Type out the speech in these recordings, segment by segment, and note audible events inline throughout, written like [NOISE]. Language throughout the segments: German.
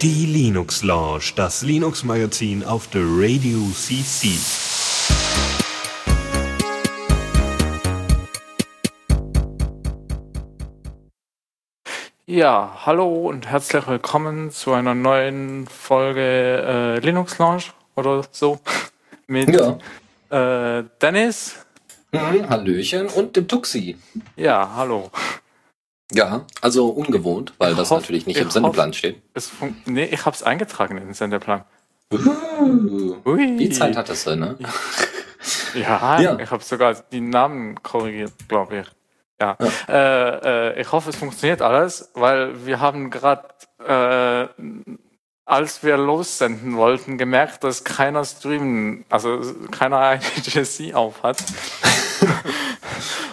Die Linux Lounge, das Linux Magazin auf der Radio CC. Ja, hallo und herzlich willkommen zu einer neuen Folge äh, Linux Lounge oder so [LAUGHS] mit ja. äh, Dennis. Mhm, Hallöchen und dem Tuxi. Ja, hallo. Ja, also ungewohnt, weil ich das hoff, natürlich nicht im Sendeplan steht. nee, ich habe es eingetragen in den Sendeplan. Uh, die Zeit hattest du, ne? Ja, ja. ich habe sogar die Namen korrigiert, glaube ich. Ja. ja. Äh, äh, ich hoffe, es funktioniert alles, weil wir haben gerade, äh, als wir lossenden wollten, gemerkt, dass keiner streamen, also keiner [LAUGHS] IGC auf hat.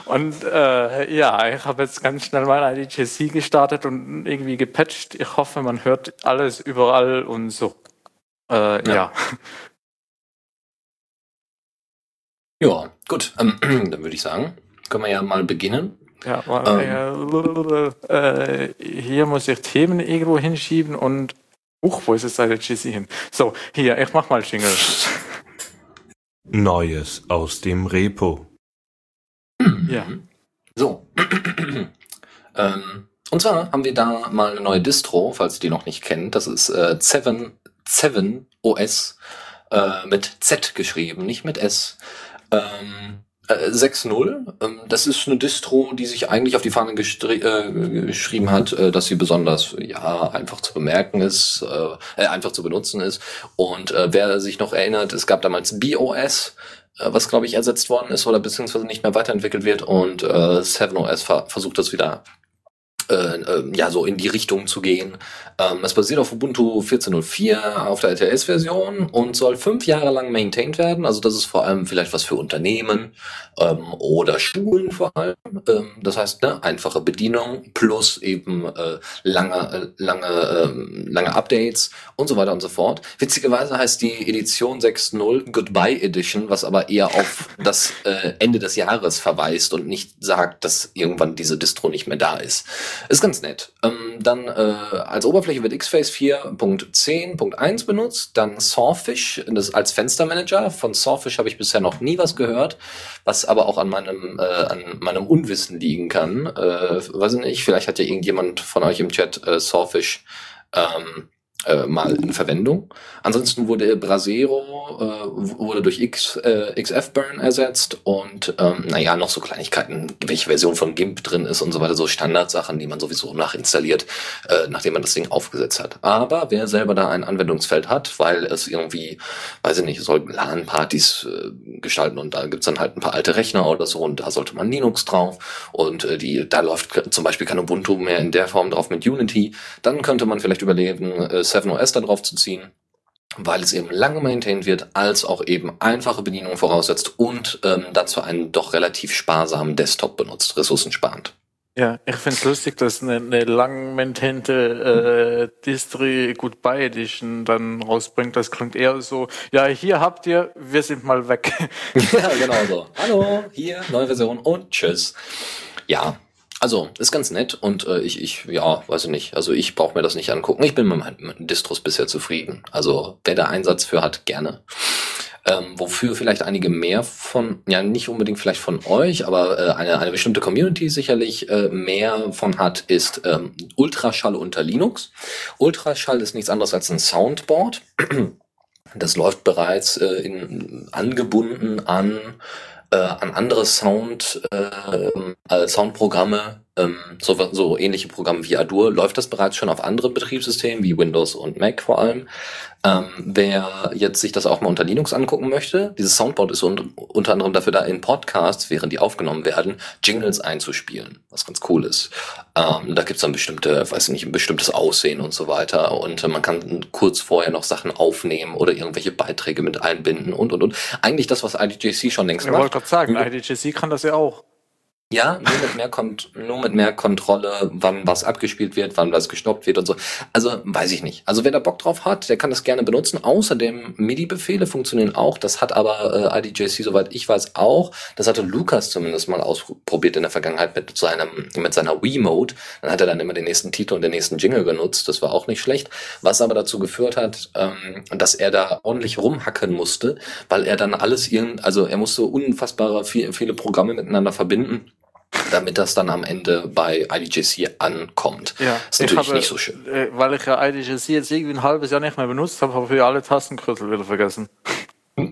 Und äh, ja, ich habe jetzt ganz schnell mein IDJC gestartet und irgendwie gepatcht. Ich hoffe, man hört alles überall und so. Äh, ja. ja. Ja, gut. Ähm, [CLEARS THROAT] dann würde ich sagen, können wir ja mal beginnen. Ja, ähm. äh, hier muss ich Themen irgendwo hinschieben und Uch, wo ist jetzt IDJC hin? So, hier, ich mach mal Jingle. Neues aus dem Repo. Ja. So. [CLEARS THROAT] ähm, und zwar haben wir da mal eine neue Distro, falls ihr die noch nicht kennt. Das ist äh, 7, 7 OS äh, mit Z geschrieben, nicht mit S. Ähm, äh, 6.0, ähm, das ist eine Distro, die sich eigentlich auf die Fahne äh, geschrieben hat, äh, dass sie besonders ja einfach zu bemerken ist, äh, äh, einfach zu benutzen ist. Und äh, wer sich noch erinnert, es gab damals BOS, was glaube ich ersetzt worden ist oder beziehungsweise nicht mehr weiterentwickelt wird und äh, 7OS ver versucht das wieder äh, äh, ja so in die Richtung zu gehen. Ähm, es basiert auf Ubuntu 14.04 auf der LTS-Version und soll fünf Jahre lang maintained werden. Also das ist vor allem vielleicht was für Unternehmen ähm, oder Schulen vor allem. Ähm, das heißt, ne, einfache Bedienung plus eben äh, lange, äh, lange, äh, lange Updates und so weiter und so fort. Witzigerweise heißt die Edition 6.0 Goodbye Edition, was aber eher auf das äh, Ende des Jahres verweist und nicht sagt, dass irgendwann diese Distro nicht mehr da ist. Ist ganz nett. Ähm, dann äh, als Oberfläche wird XFace 4.10.1 benutzt, dann Sawfish das als Fenstermanager. Von Sawfish habe ich bisher noch nie was gehört, was aber auch an meinem, äh, an meinem Unwissen liegen kann. Äh, weiß ich nicht, vielleicht hat ja irgendjemand von euch im Chat äh, Sawfish ähm, äh, mal in Verwendung. Ansonsten wurde Brasero äh, wurde durch X, äh, XF-Burn ersetzt und ähm, naja, noch so Kleinigkeiten, welche Version von GIMP drin ist und so weiter, so Standardsachen, die man sowieso nachinstalliert, äh, nachdem man das Ding aufgesetzt hat. Aber wer selber da ein Anwendungsfeld hat, weil es irgendwie, weiß ich nicht, soll LAN-Partys äh, gestalten und da gibt's dann halt ein paar alte Rechner oder so und da sollte man Linux drauf und äh, die, da läuft zum Beispiel kein Ubuntu mehr in der Form drauf mit Unity, dann könnte man vielleicht überlegen, äh, 7OS da drauf zu ziehen, weil es eben lange maintained wird, als auch eben einfache Bedienung voraussetzt und ähm, dazu einen doch relativ sparsamen Desktop benutzt, ressourcensparend. Ja, ich finde es lustig, dass eine, eine lang maintainte äh, Distri Goodbye Edition dann rausbringt. Das klingt eher so, ja, hier habt ihr, wir sind mal weg. [LAUGHS] ja, genau so. Hallo, hier, neue Version und tschüss. Ja, also, ist ganz nett und äh, ich, ich, ja, weiß ich nicht. Also ich brauche mir das nicht angucken. Ich bin mit meinen Distros bisher zufrieden. Also wer da Einsatz für hat, gerne. Ähm, wofür vielleicht einige mehr von, ja nicht unbedingt vielleicht von euch, aber äh, eine, eine bestimmte Community sicherlich äh, mehr von hat, ist ähm, Ultraschall unter Linux. Ultraschall ist nichts anderes als ein Soundboard. Das läuft bereits äh, in, angebunden an äh, an andere Sound, äh, Soundprogramme, ähm, so, so ähnliche Programme wie Adur, läuft das bereits schon auf anderen Betriebssystemen wie Windows und Mac vor allem. Ähm, wer jetzt sich das auch mal unter Linux angucken möchte, dieses Soundboard ist un unter anderem dafür da, in Podcasts, während die aufgenommen werden, Jingles einzuspielen, was ganz cool ist. Ähm, da gibt's dann bestimmte, weiß ich nicht, ein bestimmtes Aussehen und so weiter. Und äh, man kann kurz vorher noch Sachen aufnehmen oder irgendwelche Beiträge mit einbinden und und und. Eigentlich das, was IDJC schon längst ich macht. Ich wollte gerade sagen, IDJC kann das ja auch. Ja, nur mit mehr, Kont nur mit mehr Kontrolle, wann was abgespielt wird, wann was gestoppt wird und so. Also weiß ich nicht. Also wer da Bock drauf hat, der kann das gerne benutzen. Außerdem MIDI-Befehle funktionieren auch. Das hat aber äh, IDJC, soweit ich weiß, auch. Das hatte Lukas zumindest mal ausprobiert in der Vergangenheit mit seinem mit seiner Wii-Mode. Dann hat er dann immer den nächsten Titel und den nächsten Jingle genutzt. Das war auch nicht schlecht. Was aber dazu geführt hat, ähm, dass er da ordentlich rumhacken musste, weil er dann alles irgend, also er musste unfassbare viel, viele Programme miteinander verbinden damit das dann am Ende bei IDJC ankommt. Ja, ist natürlich habe, nicht so schön. Äh, weil ich ja IDJC jetzt irgendwie ein halbes Jahr nicht mehr benutzt habe, habe ich alle Tastenkrüttel wieder vergessen. [LAUGHS]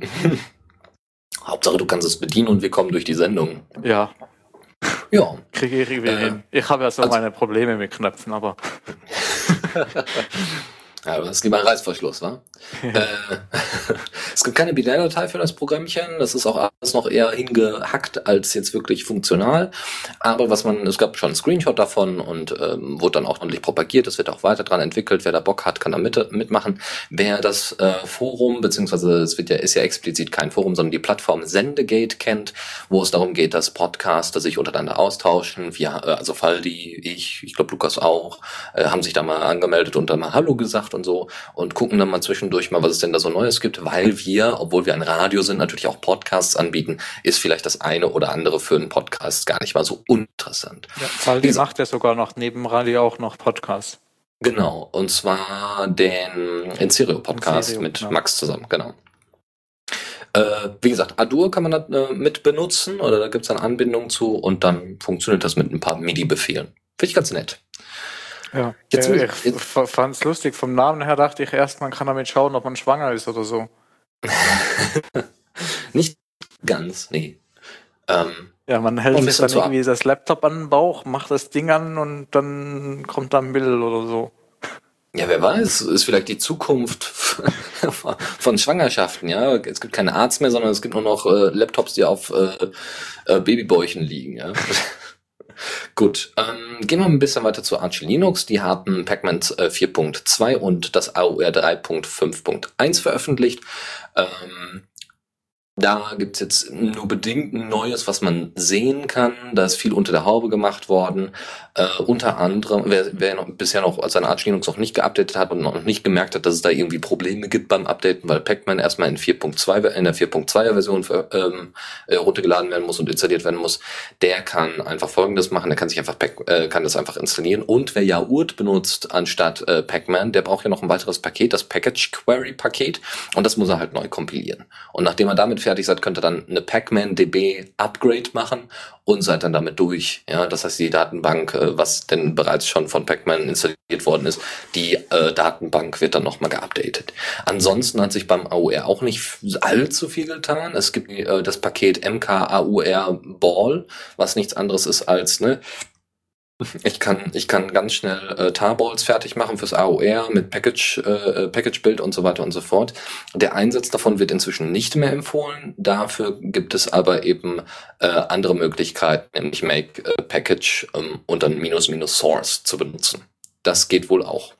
Hauptsache, du kannst es bedienen und wir kommen durch die Sendung. Ja. Ja. Kriege ich irgendwie äh, hin. Ich habe ja so also, meine Probleme mit Knöpfen, aber. [LAUGHS] Ja, das ist lieber ein Reißverschluss, wa? [LAUGHS] äh, [LAUGHS] es gibt keine Binärdatei für das Programmchen. Das ist auch alles noch eher hingehackt als jetzt wirklich funktional. Aber was man, es gab schon einen Screenshot davon und ähm, wurde dann auch ordentlich propagiert. Es wird auch weiter dran entwickelt. Wer da Bock hat, kann da mit, mitmachen. Wer das äh, Forum, beziehungsweise es wird ja, ist ja explizit kein Forum, sondern die Plattform Sendegate kennt, wo es darum geht, dass Podcaster sich untereinander austauschen. Wir, äh, also Faldi, ich, ich glaube Lukas auch, äh, haben sich da mal angemeldet und dann mal Hallo gesagt und so und gucken dann mal zwischendurch mal, was es denn da so Neues gibt, weil wir, obwohl wir ein Radio sind, natürlich auch Podcasts anbieten, ist vielleicht das eine oder andere für einen Podcast gar nicht mal so uninteressant. Ja, Faldi macht ja sogar noch neben Radio auch noch Podcasts. Genau, und zwar den In Stereo Podcast In mit genau. Max zusammen, genau. Äh, wie gesagt, Adur kann man da äh, mit benutzen oder da gibt es dann Anbindungen zu und dann funktioniert das mit ein paar MIDI-Befehlen. Finde ich ganz nett. Ja, jetzt, äh, ich fand es lustig. Vom Namen her dachte ich erst, man kann damit schauen, ob man schwanger ist oder so. [LAUGHS] Nicht ganz, nee. Ähm, ja, man hält sich dann irgendwie das Laptop an den Bauch, macht das Ding an und dann kommt da ein Bild oder so. Ja, wer weiß, ist vielleicht die Zukunft von Schwangerschaften, ja. Es gibt keine Arzt mehr, sondern es gibt nur noch äh, Laptops, die auf äh, äh, Babybäuchen liegen, ja. [LAUGHS] Gut, ähm, gehen wir ein bisschen weiter zu Arch Linux. Die hatten Pacman äh, 4.2 und das AOR 3.5.1 veröffentlicht. Ähm, da gibt's jetzt nur bedingt Neues, was man sehen kann. Da ist viel unter der Haube gemacht worden. Äh, unter anderem, wer, wer noch, bisher noch seine Arch Linux noch nicht geupdatet hat und noch nicht gemerkt hat, dass es da irgendwie Probleme gibt beim Updaten, weil Pacman erstmal in 4.2 in der 4.2er Version für, ähm, äh, runtergeladen werden muss und installiert werden muss, der kann einfach folgendes machen, der kann sich einfach Pac, äh, kann das einfach installieren. Und wer Yaourt benutzt anstatt äh, Pacman, der braucht ja noch ein weiteres Paket, das Package Query Paket, und das muss er halt neu kompilieren. Und nachdem er damit fertig seid, könnt ihr dann eine Pacman DB Upgrade machen und seid dann damit durch. Ja, das heißt, die Datenbank, äh, was denn bereits schon von Pacman installiert worden ist, die äh, Datenbank wird dann nochmal geupdatet. Ansonsten hat sich beim AUR auch nicht allzu viel getan. Es gibt äh, das Paket MKAUR Ball, was nichts anderes ist als ne, ich kann, ich kann ganz schnell äh, Tarballs fertig machen fürs AOR mit Package, äh, Package Build und so weiter und so fort. Der Einsatz davon wird inzwischen nicht mehr empfohlen. Dafür gibt es aber eben äh, andere Möglichkeiten, nämlich Make äh, Package ähm, und dann minus minus Source zu benutzen. Das geht wohl auch.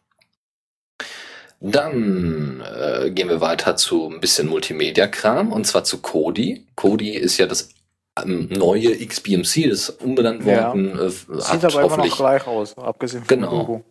Dann äh, gehen wir weiter zu ein bisschen Multimedia-Kram und zwar zu Kodi. Kodi ist ja das neue XBMC, ist umbenannt worden. Ja. Äh, Sieht aber immer noch gleich aus, abgesehen von genau. Logo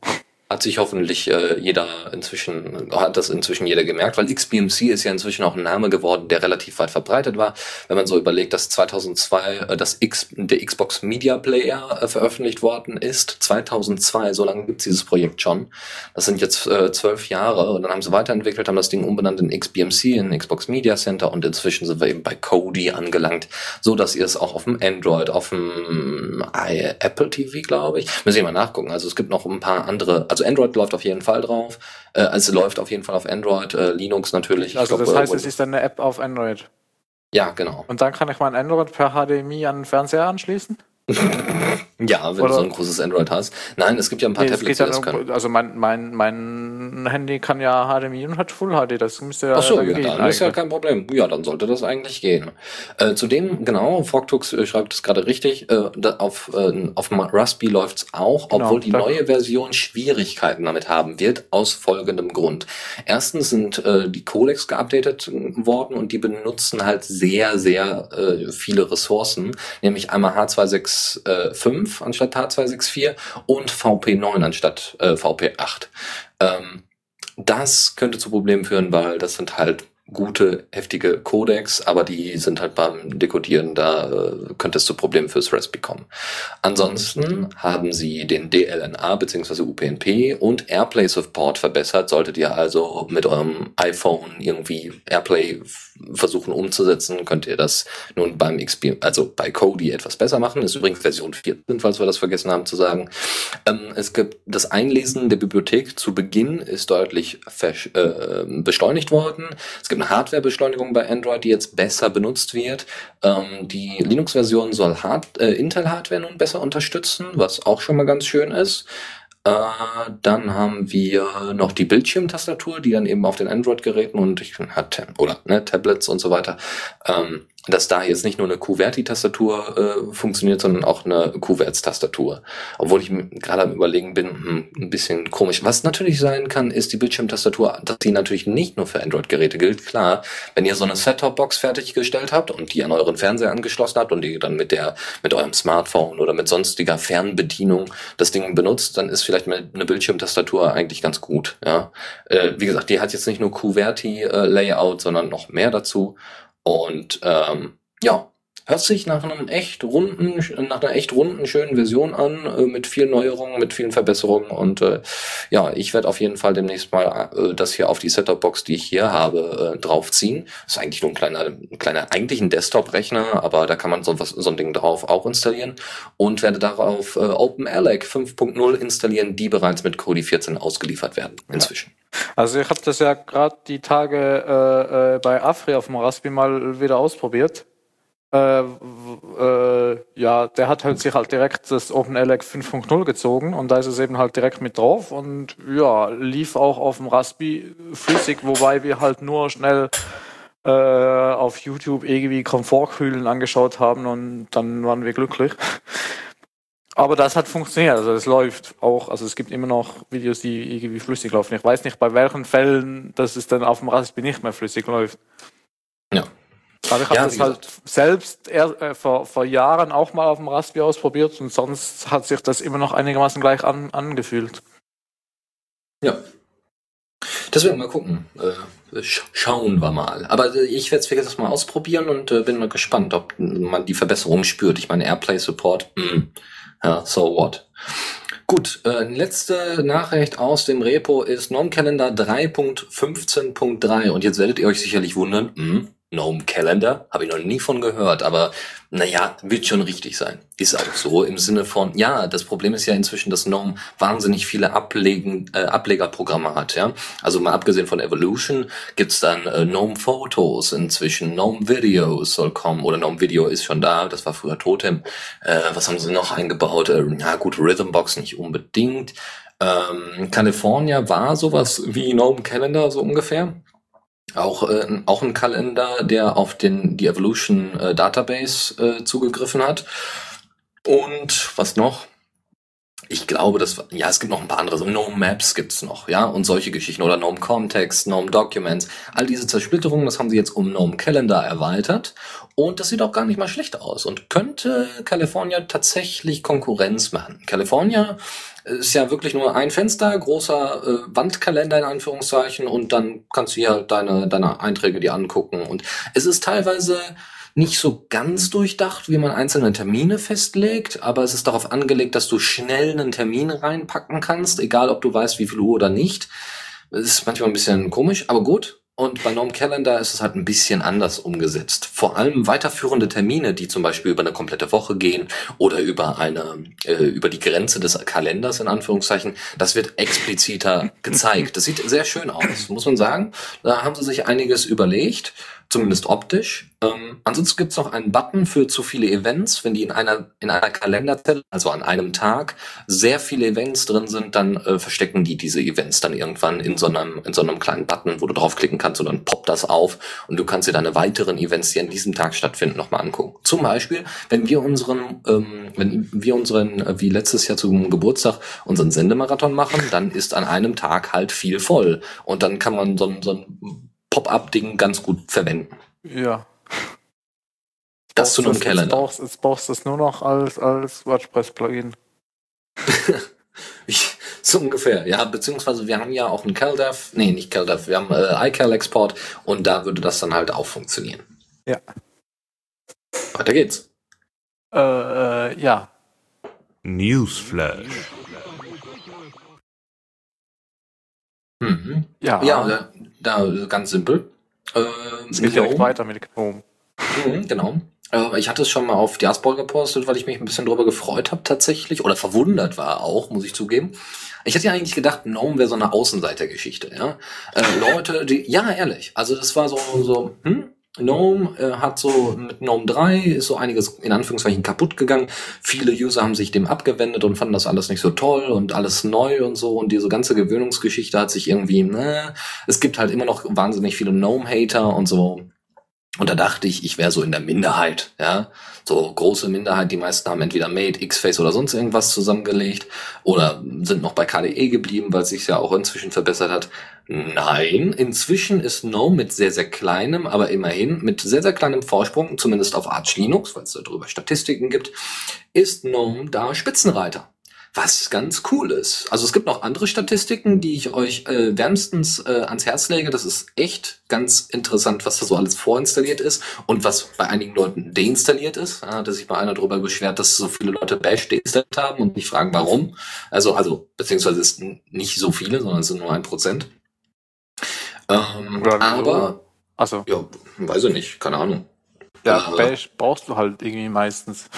hat sich hoffentlich äh, jeder inzwischen, hat das inzwischen jeder gemerkt, weil XBMC ist ja inzwischen auch ein Name geworden, der relativ weit verbreitet war. Wenn man so überlegt, dass 2002 äh, das X, der Xbox Media Player äh, veröffentlicht worden ist, 2002, so lange gibt's dieses Projekt schon. Das sind jetzt äh, zwölf Jahre und dann haben sie weiterentwickelt, haben das Ding umbenannt in XBMC, in Xbox Media Center und inzwischen sind wir eben bei Kodi angelangt, so dass ihr es auch auf dem Android, auf dem Apple TV, glaube ich, müssen wir mal nachgucken. Also es gibt noch ein paar andere, also Android läuft auf jeden Fall drauf. Äh, also läuft auf jeden Fall auf Android, äh, Linux natürlich. Also glaub, das heißt, es ist dann eine App auf Android. Ja, genau. Und dann kann ich mein Android per HDMI an den Fernseher anschließen? [LAUGHS] Ja, wenn Oder? du so ein großes Android hast. Nein, es gibt ja ein paar nee, Tablets, die das können. Also mein, mein, mein Handy kann ja HDMI und hat Full HD, das müsste ja Ach so, ja, dann eigentlich. ist ja kein Problem. Ja, dann sollte das eigentlich gehen. Äh, zudem, genau, Fogtux äh, schreibt es gerade richtig, äh, auf, äh, auf Raspberry läuft's auch, genau, obwohl die neue Version Schwierigkeiten damit haben wird, aus folgendem Grund. Erstens sind äh, die Codecs geupdatet worden und die benutzen halt sehr, sehr äh, viele Ressourcen, nämlich einmal H265 5 anstatt H264 und VP9 anstatt äh, VP8. Ähm, das könnte zu Problemen führen, weil das sind halt gute, heftige Codecs, aber die sind halt beim Dekodieren, da äh, könnte es zu Problemen fürs Raspberry kommen. Ansonsten haben sie den DLNA bzw. UPnP und Airplay Support verbessert. Solltet ihr also mit eurem iPhone irgendwie Airplay versuchen umzusetzen, könnt ihr das nun beim XP, also bei Kodi etwas besser machen. Das ist übrigens Version 14, falls wir das vergessen haben zu sagen. Ähm, es gibt das Einlesen der Bibliothek zu Beginn ist deutlich äh, beschleunigt worden. Es gibt eine Hardwarebeschleunigung bei Android, die jetzt besser benutzt wird. Ähm, die Linux-Version soll Hard äh, Intel-Hardware nun besser unterstützen, was auch schon mal ganz schön ist. Äh, dann haben wir noch die Bildschirmtastatur, die dann eben auf den Android-Geräten und ich hat oder ne, Tablets und so weiter ähm, dass da jetzt nicht nur eine QWERTY-Tastatur äh, funktioniert, sondern auch eine QWERTZ-Tastatur. Obwohl ich gerade am überlegen bin, hm, ein bisschen komisch. Was natürlich sein kann, ist die Bildschirmtastatur, dass die natürlich nicht nur für Android-Geräte gilt. Klar, wenn ihr so eine Set-Top-Box fertiggestellt habt und die an euren Fernseher angeschlossen habt und die dann mit der, mit eurem Smartphone oder mit sonstiger Fernbedienung das Ding benutzt, dann ist vielleicht eine Bildschirmtastatur eigentlich ganz gut. Ja, äh, wie gesagt, die hat jetzt nicht nur QWERTY-Layout, äh, sondern noch mehr dazu. Und ähm, ja, hört sich nach einem echt runden, nach einer echt runden, schönen Version an, äh, mit vielen Neuerungen, mit vielen Verbesserungen. Und äh, ja, ich werde auf jeden Fall demnächst mal äh, das hier auf die Setup-Box, die ich hier habe, äh, draufziehen. Das ist eigentlich nur ein kleiner, ein kleiner, eigentlich ein Desktop-Rechner, aber da kann man so, was, so ein Ding drauf auch installieren. Und werde darauf äh, OpenALEC 5.0 installieren, die bereits mit Kodi 14 ausgeliefert werden inzwischen. Ja. Also ich habe das ja gerade die Tage äh, äh, bei Afri auf dem Raspi mal wieder ausprobiert. Äh, äh, ja, der hat halt sich halt direkt das OpenLX 5.0 gezogen und da ist es eben halt direkt mit drauf und ja, lief auch auf dem Raspi flüssig, wobei wir halt nur schnell äh, auf YouTube irgendwie Komfortkühlen angeschaut haben und dann waren wir glücklich. Aber das hat funktioniert, also es läuft auch, also es gibt immer noch Videos, die irgendwie flüssig laufen. Ich weiß nicht, bei welchen Fällen, dass es dann auf dem Raspberry nicht mehr flüssig läuft. Aber ich habe ja, das halt selbst eher, äh, vor, vor Jahren auch mal auf dem Raspberry ausprobiert und sonst hat sich das immer noch einigermaßen gleich an, angefühlt. Ja. Deswegen mal gucken. Äh, schauen wir mal. Aber äh, ich werde es jetzt mal ausprobieren und äh, bin mal gespannt, ob man die Verbesserung spürt. Ich meine, Airplay Support, mh, hm. Ja, so what. Gut, äh, letzte Nachricht aus dem Repo ist GNOME Calendar 3.15.3 und jetzt werdet ihr euch sicherlich wundern, mh, hm, GNOME Calendar, habe ich noch nie von gehört, aber naja, wird schon richtig sein. Ist auch so im Sinne von, ja, das Problem ist ja inzwischen, dass GNOME wahnsinnig viele Ablegen, äh, Ablegerprogramme hat, ja. Also mal abgesehen von Evolution gibt's dann äh, GNOME Photos inzwischen, GNOME Videos soll kommen, oder GNOME Video ist schon da, das war früher Totem. Äh, was haben sie noch eingebaut? Äh, ja gut, Rhythmbox nicht unbedingt. Ähm, California war sowas wie GNOME Calendar, so ungefähr. Auch, äh, auch ein Kalender, der auf den, die Evolution äh, Database äh, zugegriffen hat. Und was noch? Ich glaube, das ja, es gibt noch ein paar andere. So Gnome Maps gibt's noch, ja, und solche Geschichten oder Gnome Context, Gnome Documents. All diese Zersplitterungen, das haben sie jetzt um Gnome Calendar erweitert. Und das sieht auch gar nicht mal schlecht aus und könnte California tatsächlich Konkurrenz machen. California ist ja wirklich nur ein Fenster, großer äh, Wandkalender in Anführungszeichen und dann kannst du hier halt deine, deine Einträge dir angucken. Und es ist teilweise nicht so ganz durchdacht, wie man einzelne Termine festlegt, aber es ist darauf angelegt, dass du schnell einen Termin reinpacken kannst, egal ob du weißt, wie viel Uhr oder nicht. Das ist manchmal ein bisschen komisch, aber gut. Und bei Gnome Calendar ist es halt ein bisschen anders umgesetzt. Vor allem weiterführende Termine, die zum Beispiel über eine komplette Woche gehen oder über eine, äh, über die Grenze des Kalenders in Anführungszeichen, das wird expliziter [LAUGHS] gezeigt. Das sieht sehr schön aus, muss man sagen. Da haben sie sich einiges überlegt. Zumindest optisch. Ähm, ansonsten gibt's noch einen Button für zu viele Events. Wenn die in einer, in einer Kalenderzelle, also an einem Tag, sehr viele Events drin sind, dann äh, verstecken die diese Events dann irgendwann in so, einem, in so einem kleinen Button, wo du draufklicken kannst und dann poppt das auf und du kannst dir deine weiteren Events, die an diesem Tag stattfinden, nochmal angucken. Zum Beispiel, wenn wir unseren, ähm, wenn wir unseren, äh, wie letztes Jahr zum Geburtstag, unseren Sendemarathon machen, dann ist an einem Tag halt viel voll. Und dann kann man so, so ein Pop-up-Ding ganz gut verwenden. Ja. Das zu einem Kalender. Jetzt brauchst, jetzt brauchst du es nur noch als, als WordPress-Plugin. [LAUGHS] so ungefähr, ja, beziehungsweise wir haben ja auch einen CalDev, nee, nicht CalDev, wir haben äh, iCal-Export und da würde das dann halt auch funktionieren. Ja. Weiter geht's. Äh, äh, ja. Newsflash. Mhm. Ja. Ja, da ganz simpel. Äh, es geht direkt weiter mit Gnome. Mhm, genau. Äh, ich hatte es schon mal auf Diaspora gepostet, weil ich mich ein bisschen drüber gefreut habe tatsächlich. Oder verwundert war auch, muss ich zugeben. Ich hätte ja eigentlich gedacht, Gnome wäre so eine Außenseitergeschichte, ja. Äh, Leute, die, ja, ehrlich. Also das war so, so, hm, GNOME äh, hat so mit GNOME 3 ist so einiges in Anführungszeichen kaputt gegangen. Viele User haben sich dem abgewendet und fanden das alles nicht so toll und alles neu und so und diese ganze Gewöhnungsgeschichte hat sich irgendwie, ne, es gibt halt immer noch wahnsinnig viele GNOME-Hater und so. Und da dachte ich, ich wäre so in der Minderheit, ja. So große Minderheit, die meisten haben entweder Made, X-Face oder sonst irgendwas zusammengelegt oder sind noch bei KDE geblieben, weil es sich ja auch inzwischen verbessert hat. Nein, inzwischen ist GNOME mit sehr, sehr kleinem, aber immerhin mit sehr, sehr kleinem Vorsprung, zumindest auf Arch Linux, weil es darüber Statistiken gibt, ist GNOME da Spitzenreiter was ganz cool ist. Also es gibt noch andere Statistiken, die ich euch äh, wärmstens äh, ans Herz lege. Das ist echt ganz interessant, was da so alles vorinstalliert ist und was bei einigen Leuten deinstalliert ist. Ja, dass sich mal einer darüber beschwert, dass so viele Leute Bash deinstalliert haben und mich fragen, warum. Also, also, beziehungsweise es sind nicht so viele, sondern es sind nur ein Prozent. Ähm, aber, also. ja, weiß ich nicht, keine Ahnung. Ja, Bash brauchst du halt irgendwie meistens.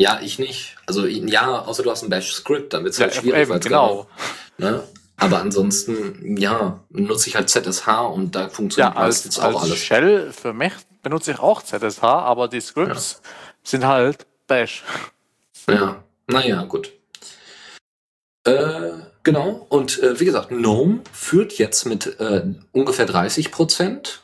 Ja, ich nicht. Also ja, außer du hast ein Bash-Script, dann wird es halt ja, schwierig. Eben, genau. ne? Aber ansonsten, ja, nutze ich halt ZSH und da funktioniert ja, als, auch als alles. Shell für mich benutze ich auch ZSH, aber die Scripts ja. sind halt Bash. Ja, naja, gut. Äh, genau, und äh, wie gesagt, GNOME führt jetzt mit äh, ungefähr 30 Prozent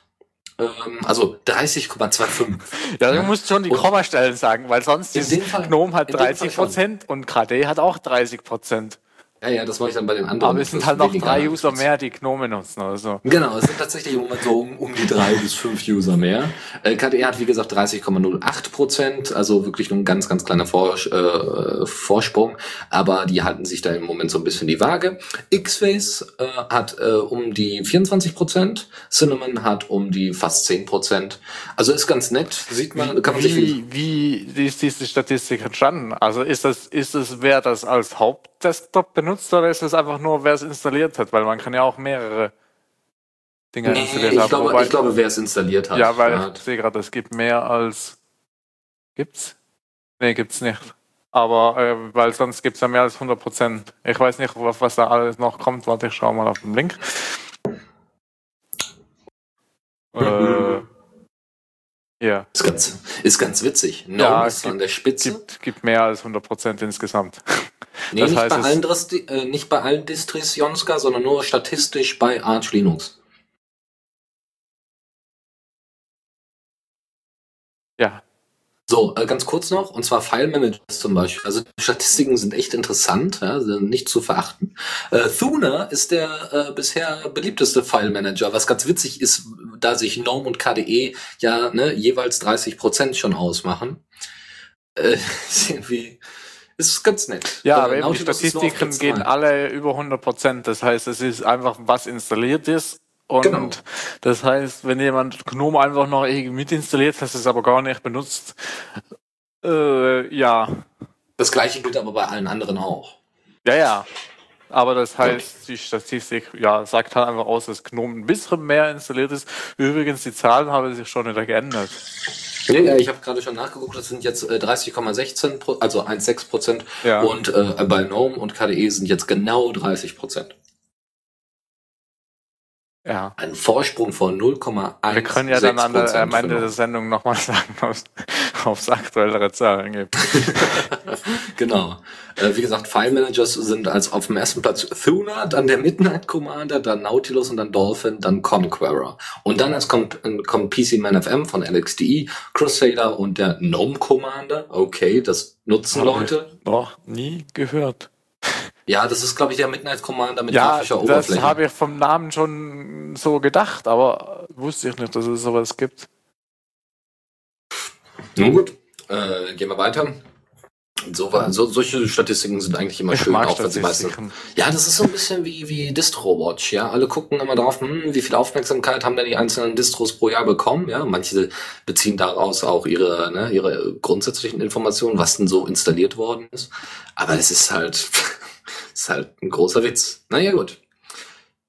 ähm, also 30,25. [LAUGHS] Ja, du musst schon die Kommastellen sagen, weil sonst ist Gnome hat 30 Prozent und KD hat auch 30 Prozent. Ja, ja, das mache ich dann bei den anderen. Aber es sind halt noch drei User mehr, die Gnome nutzen oder so. Genau, es sind tatsächlich im Moment so um, um die drei bis fünf User mehr. Äh, KDE hat, wie gesagt, 30,08 Prozent, also wirklich nur ein ganz, ganz kleiner Vors äh, Vorsprung, aber die halten sich da im Moment so ein bisschen die Waage. Xface äh, hat äh, um die 24 Prozent, Cinnamon hat um die fast 10 Prozent. Also ist ganz nett, sieht man, kann man wie, sich... Wie, wie ist diese Statistik entstanden? Also ist das, ist das, wer das als Haupt Desktop benutzt oder ist es einfach nur, wer es installiert hat? Weil man kann ja auch mehrere Dinge nee, installiert ich haben. Glaube, Wobei, ich glaube, wer es installiert hat. Ja, weil hat. ich sehe gerade, es gibt mehr als. Gibt's? Nee, gibt's nicht. Aber äh, weil sonst gibt es ja mehr als 100%. Ich weiß nicht, auf was da alles noch kommt. Warte, ich schaue mal auf den Link. äh, ja. Ist ganz, ist ganz witzig. No ja, ist gibt, an der Spitze. Gibt, gibt mehr als 100% insgesamt. [LAUGHS] Nee, das nicht, heißt, bei allen Dristi äh, nicht bei allen Distris Jonska, sondern nur statistisch bei Arch Linux. Ja. So, äh, ganz kurz noch, und zwar File Managers zum Beispiel. Also die Statistiken sind echt interessant, ja, sind nicht zu verachten. Äh, Thuna ist der äh, bisher beliebteste File Manager, was ganz witzig ist, da sich GNOME und KDE ja ne, jeweils 30% schon ausmachen. Äh, [LAUGHS] ist irgendwie ist ganz nett. Ja, aber eben die Statistiken gehen alle über 100 Prozent. Das heißt, es ist einfach, was installiert ist. Und genau. das heißt, wenn jemand GNOME einfach noch irgendwie mitinstalliert, das es aber gar nicht benutzt, äh, ja. Das gleiche gilt aber bei allen anderen auch. Ja, ja. Aber das heißt, die Statistik ja, sagt halt einfach aus, dass GNOME ein bisschen mehr installiert ist. Übrigens, die Zahlen haben sich schon wieder geändert. Ja, ja ich habe gerade schon nachgeguckt, das sind jetzt äh, 30,16, also 1,6 Prozent. Ja. Und äh, bei GNOME und KDE sind jetzt genau 30 Prozent. Ja. Ein Vorsprung von 0,1. Wir können ja dann der, am Ende der Sendung nochmal sagen, ob es aktuellere Zahlen gibt. [LAUGHS] genau. Äh, wie gesagt, File Managers sind als auf dem ersten Platz Thuna, dann der Midnight Commander, dann Nautilus und dann Dolphin, dann Conqueror. Und dann als kommt, kommt PC Man FM von LXDE, Crusader und der Gnome Commander. Okay, das nutzen Leute. Noch nie gehört. Ja, das ist, glaube ich, der Midnight Commander mit ja, grafischer Oberfläche. Das habe ich vom Namen schon so gedacht, aber wusste ich nicht, dass es sowas gibt. Nun gut, äh, gehen wir weiter. So, so, solche Statistiken sind eigentlich immer ich schön, auch wenn sie meistens. Ja, das ist so ein bisschen wie, wie Distro-Watch, ja. Alle gucken immer drauf, hm, wie viel Aufmerksamkeit haben denn die einzelnen Distros pro Jahr bekommen, ja. Manche beziehen daraus auch ihre, ne, ihre grundsätzlichen Informationen, was denn so installiert worden ist. Aber es ist halt, [LAUGHS] ist halt ein großer Witz. Naja, gut.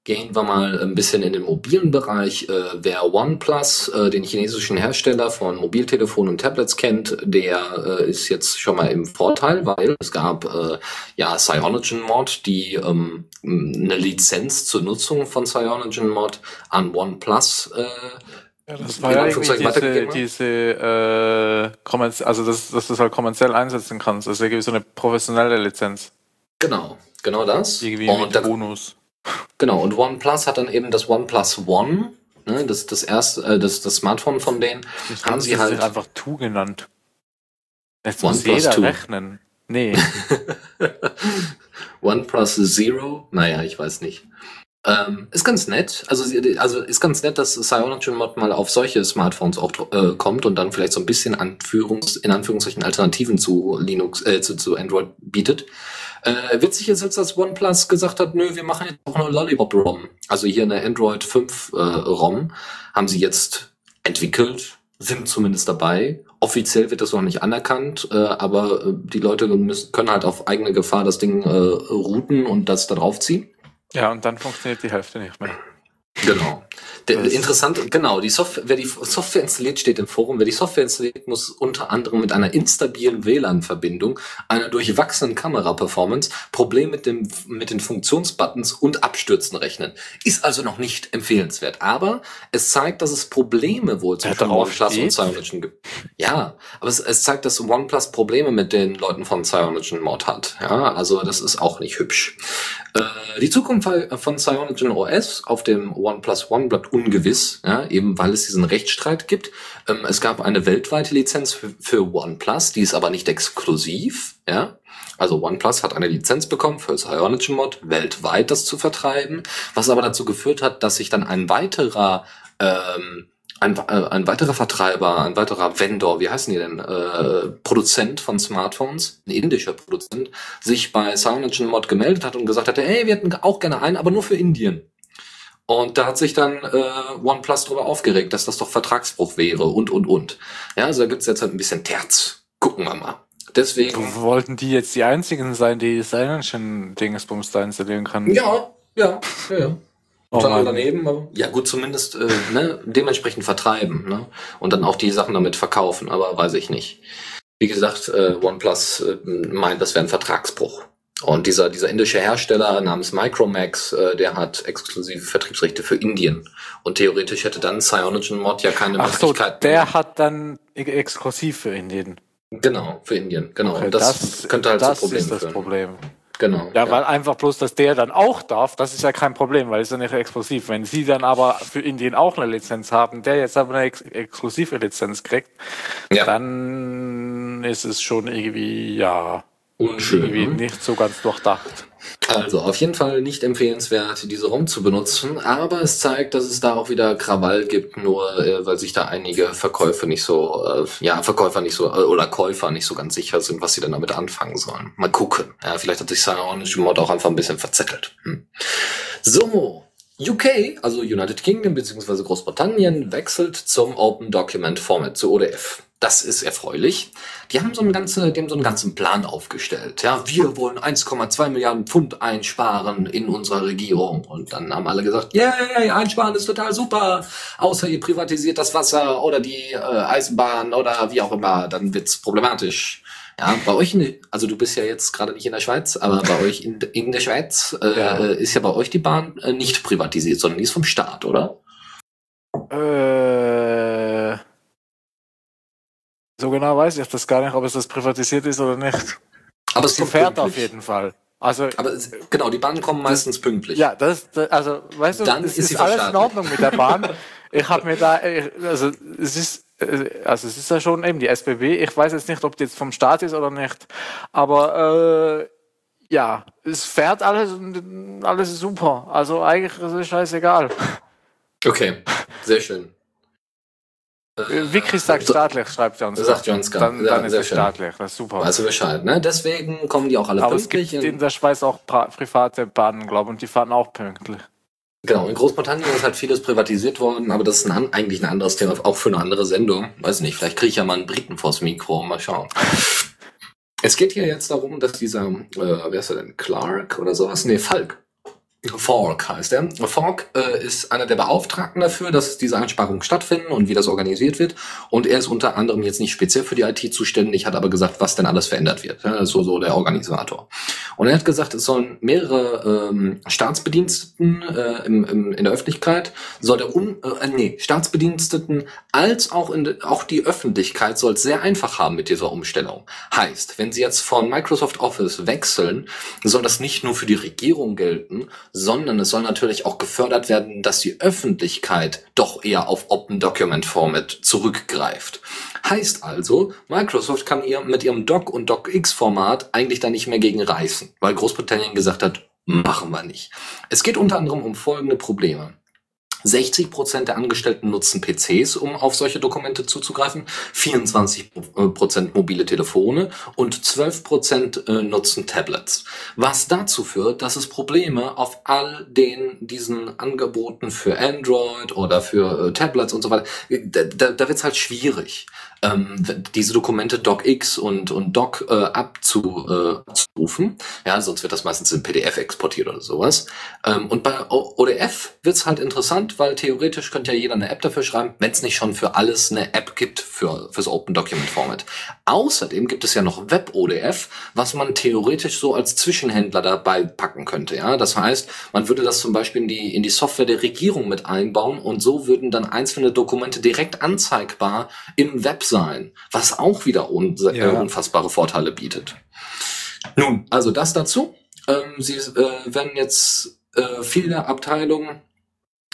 Gehen wir mal ein bisschen in den mobilen Bereich. Äh, wer OnePlus, äh, den chinesischen Hersteller von Mobiltelefonen und Tablets kennt, der äh, ist jetzt schon mal im Vorteil, weil es gab ja Cyanogen Mod, die ähm, eine Lizenz zur Nutzung von Cyanogen Mod an OnePlus ja, das war ja diese, diese äh, also dass, dass du es halt kommerziell einsetzen kannst. Das ist irgendwie so eine professionelle Lizenz. Genau, genau das. Irgendwie und mit Bonus. Genau, und OnePlus hat dann eben das OnePlus One, ne, das, das erste, äh, das, das Smartphone von denen, ich haben sie halt. einfach Two genannt. Jetzt muss jeder two. rechnen. Nee. [LAUGHS] OnePlus Zero? Naja, ich weiß nicht. Ähm, ist ganz nett. Also, also ist ganz nett, dass Cyanogen Mod mal auf solche Smartphones auch äh, kommt und dann vielleicht so ein bisschen Anführungs, in Anführungszeichen Alternativen zu Linux, äh, zu, zu Android bietet. Äh, witzig ist jetzt, dass OnePlus gesagt hat, nö, wir machen jetzt auch eine Lollipop-ROM. Also hier eine Android 5 äh, ROM haben sie jetzt entwickelt, sind zumindest dabei. Offiziell wird das noch nicht anerkannt, äh, aber äh, die Leute müssen, können halt auf eigene Gefahr das Ding äh, routen und das da drauf ziehen. Ja, und dann funktioniert die Hälfte nicht mehr. Genau. Der, interessant, genau, die Software, wer die Software installiert, steht im Forum, wer die Software installiert, muss unter anderem mit einer instabilen WLAN-Verbindung, einer durchwachsenen Kamera-Performance, Problem mit dem, mit den Funktionsbuttons und Abstürzen rechnen. Ist also noch nicht empfehlenswert. Aber es zeigt, dass es Probleme wohl zwischen OnePlus und Cyanogen gibt. Ja, aber es, es zeigt, dass OnePlus Probleme mit den Leuten von Cyanogen Mod hat. Ja, also das ist auch nicht hübsch. Äh, die Zukunft von Cyanogen OS auf dem OnePlus One bleibt ungewiss, ja, eben weil es diesen Rechtsstreit gibt. Ähm, es gab eine weltweite Lizenz für, für OnePlus, die ist aber nicht exklusiv, ja. Also OnePlus hat eine Lizenz bekommen für Cyanogen Mod weltweit das zu vertreiben, was aber dazu geführt hat, dass sich dann ein weiterer ähm, ein, äh, ein weiterer Vertreiber, ein weiterer Vendor, wie heißen die denn, äh, Produzent von Smartphones, ein indischer Produzent, sich bei Cyanogen Mod gemeldet hat und gesagt hatte, hey, wir hätten auch gerne einen, aber nur für Indien. Und da hat sich dann äh, OnePlus darüber aufgeregt, dass das doch Vertragsbruch wäre und, und, und. Ja, also da gibt's jetzt halt ein bisschen Terz. Gucken wir mal. Deswegen. Wollten die jetzt die einzigen sein, die Cyanogen Dingsbums da installieren kann? Ja, ja, ja, ja. Oh Mann. daneben, aber ja gut, zumindest äh, ne, dementsprechend vertreiben ne? und dann auch die Sachen damit verkaufen, aber weiß ich nicht. Wie gesagt, äh, OnePlus äh, meint, das wäre ein Vertragsbruch. Und dieser, dieser indische Hersteller namens Micromax, äh, der hat exklusive Vertriebsrechte für Indien. Und theoretisch hätte dann Cyanogen Mod ja keine Ach Möglichkeit. So, der hat dann exklusiv für Indien. Genau, für Indien, genau. Okay, das, das, könnte halt das zu Problemen ist das führen. Problem. Genau. Ja, ja, weil einfach bloß, dass der dann auch darf, das ist ja kein Problem, weil es ja nicht exklusiv. Wenn sie dann aber für Indien auch eine Lizenz haben, der jetzt aber eine ex exklusive Lizenz kriegt, ja. dann ist es schon irgendwie, ja, unschön. Irgendwie ne? nicht so ganz durchdacht. Also auf jeden Fall nicht empfehlenswert, diese ROM zu benutzen, aber es zeigt, dass es da auch wieder Krawall gibt, nur äh, weil sich da einige Verkäufer nicht so, äh, ja, Verkäufer nicht so, äh, oder Käufer nicht so ganz sicher sind, was sie denn damit anfangen sollen. Mal gucken. Ja, vielleicht hat sich Cyanogen Mod auch einfach ein bisschen verzettelt. Hm. So, UK, also United Kingdom bzw. Großbritannien, wechselt zum Open Document Format, zu ODF. Das ist erfreulich. Die haben so einen ganzen, die haben so einen ganzen Plan aufgestellt. Ja, wir wollen 1,2 Milliarden Pfund einsparen in unserer Regierung. Und dann haben alle gesagt, yay, einsparen ist total super. Außer ihr privatisiert das Wasser oder die äh, Eisenbahn oder wie auch immer, dann wird's problematisch. Ja, bei euch, in, also du bist ja jetzt gerade nicht in der Schweiz, aber bei euch in, in der Schweiz äh, ja. ist ja bei euch die Bahn äh, nicht privatisiert, sondern die ist vom Staat, oder? Äh, so genau weiß ich das gar nicht, ob es das privatisiert ist oder nicht. Aber es fährt auf jeden Fall. Also, aber genau, die Bahnen kommen meistens pünktlich. Ja, das, das, also, weißt du, Dann es ist, ist alles in Ordnung mit der Bahn. [LAUGHS] ich habe mir da, also es ist, äh, also es ist ja schon eben die SBB. Ich weiß jetzt nicht, ob die jetzt vom Staat ist oder nicht, aber äh, ja, es fährt alles und alles ist super. Also eigentlich ist es scheißegal. Okay, sehr schön. Äh, Wiki sagt staatlich, schreibt Johnson. Sagt Johnson. Dann, ja, dann ist es staatlich, das ist super. Weißt du Bescheid, ne? Deswegen kommen die auch alle Aber pünktlich. es gibt in der Schweiz auch private Bahnen, glaube ich, und die fahren auch pünktlich. Genau, in Großbritannien ist halt vieles privatisiert worden, aber das ist ein, eigentlich ein anderes Thema, auch für eine andere Sendung. Weiß nicht, vielleicht kriege ich ja mal einen Briten vors Mikro, mal schauen. Es geht hier jetzt darum, dass dieser, äh, wer ist er denn, Clark oder sowas? Nee, Falk. Falk heißt er. Falk äh, ist einer der Beauftragten dafür, dass diese Einsparungen stattfinden und wie das organisiert wird. Und er ist unter anderem jetzt nicht speziell für die IT zuständig, hat aber gesagt, was denn alles verändert wird. Ja, so, so der Organisator. Und er hat gesagt, es sollen mehrere ähm, Staatsbediensteten äh, im, im, in der Öffentlichkeit, soll der um, äh, nee, Staatsbediensteten als auch, in, auch die Öffentlichkeit soll es sehr einfach haben mit dieser Umstellung. Heißt, wenn sie jetzt von Microsoft Office wechseln, soll das nicht nur für die Regierung gelten, sondern es soll natürlich auch gefördert werden, dass die Öffentlichkeit doch eher auf Open Document Format zurückgreift. Heißt also, Microsoft kann ihr mit ihrem Doc und DocX Format eigentlich da nicht mehr gegen reißen, weil Großbritannien gesagt hat, machen wir nicht. Es geht unter anderem um folgende Probleme. 60 Prozent der Angestellten nutzen PCs, um auf solche Dokumente zuzugreifen, 24 Prozent mobile Telefone und 12 Prozent äh, nutzen Tablets. Was dazu führt, dass es Probleme auf all den diesen Angeboten für Android oder für äh, Tablets und so weiter, da, da, da wird es halt schwierig ähm, diese Dokumente DocX und, und Doc äh, abzurufen. Äh, ja, sonst wird das meistens in PDF exportiert oder sowas. Ähm, und bei ODF wird's halt interessant, weil theoretisch könnte ja jeder eine App dafür schreiben, wenn es nicht schon für alles eine App gibt für fürs Open Document Format. Außerdem gibt es ja noch WebODF, was man theoretisch so als Zwischenhändler dabei packen könnte. Ja, das heißt, man würde das zum Beispiel in die in die Software der Regierung mit einbauen und so würden dann einzelne Dokumente direkt anzeigbar im Web sein, was auch wieder un ja. äh, unfassbare Vorteile bietet. Nun, also das dazu. Ähm, Sie äh, werden jetzt äh, viele Abteilungen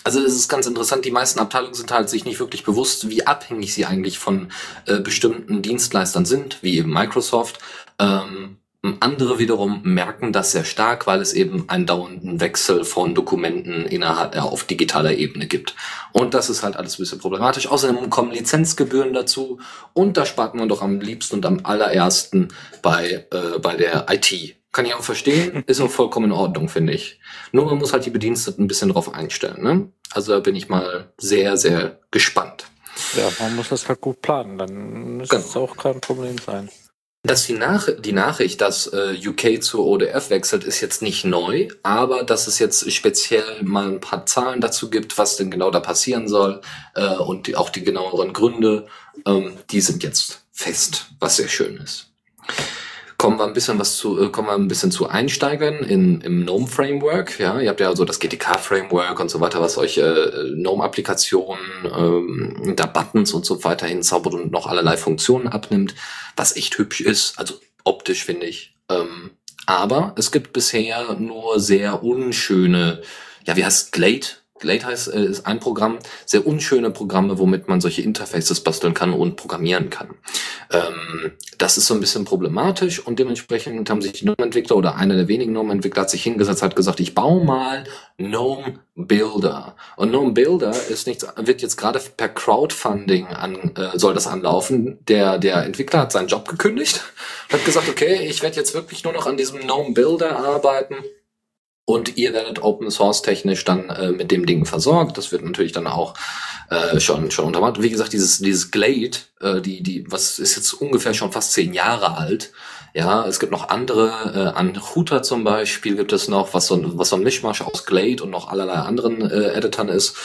also es ist ganz interessant, die meisten Abteilungen sind halt sich nicht wirklich bewusst, wie abhängig sie eigentlich von äh, bestimmten Dienstleistern sind, wie eben Microsoft. Ähm, andere wiederum merken das sehr stark, weil es eben einen dauernden Wechsel von Dokumenten innerhalb äh, auf digitaler Ebene gibt. Und das ist halt alles ein bisschen problematisch. Außerdem kommen Lizenzgebühren dazu und da spart man doch am liebsten und am allerersten bei, äh, bei der IT. Kann ich auch verstehen, [LAUGHS] ist auch vollkommen in Ordnung, finde ich. Nur man muss halt die Bediensteten ein bisschen drauf einstellen. Ne? Also da bin ich mal sehr, sehr gespannt. Ja, man muss das halt gut planen, dann muss genau. es auch kein Problem sein. Dass die, Nach die Nachricht, dass äh, UK zur ODF wechselt, ist jetzt nicht neu, aber dass es jetzt speziell mal ein paar Zahlen dazu gibt, was denn genau da passieren soll äh, und die, auch die genaueren Gründe, ähm, die sind jetzt fest, was sehr schön ist kommen wir ein bisschen was zu, äh, kommen wir ein bisschen zu Einsteigern in, im GNOME Framework. Ja, ihr habt ja so das GTK Framework und so weiter, was euch äh, GNOME Applikationen, ähm, da Buttons und so weiter hinzaubert und noch allerlei Funktionen abnimmt, was echt hübsch ist, also optisch finde ich. Ähm, aber es gibt bisher nur sehr unschöne, ja, wie heißt Glade? Glade heißt, äh, ist ein Programm, sehr unschöne Programme, womit man solche Interfaces basteln kann und programmieren kann. Ähm, das ist so ein bisschen problematisch und dementsprechend haben sich die GNOME-Entwickler oder einer der wenigen GNOME-Entwickler hat sich hingesetzt, hat gesagt, ich baue mal GNOME Builder. Und GNOME Builder ist nichts, wird jetzt gerade per Crowdfunding an, äh, soll das anlaufen. Der, der Entwickler hat seinen Job gekündigt, hat gesagt, okay, ich werde jetzt wirklich nur noch an diesem GNOME Builder arbeiten und ihr werdet Open Source technisch dann äh, mit dem Ding versorgt. Das wird natürlich dann auch äh, schon schon untermacht. Wie gesagt, dieses dieses Glade, äh, die die was ist jetzt ungefähr schon fast zehn Jahre alt. Ja, es gibt noch andere, äh, an Router zum Beispiel gibt es noch, was so ein, was so ein Mischmasch aus Glade und noch allerlei anderen äh, Editoren ist.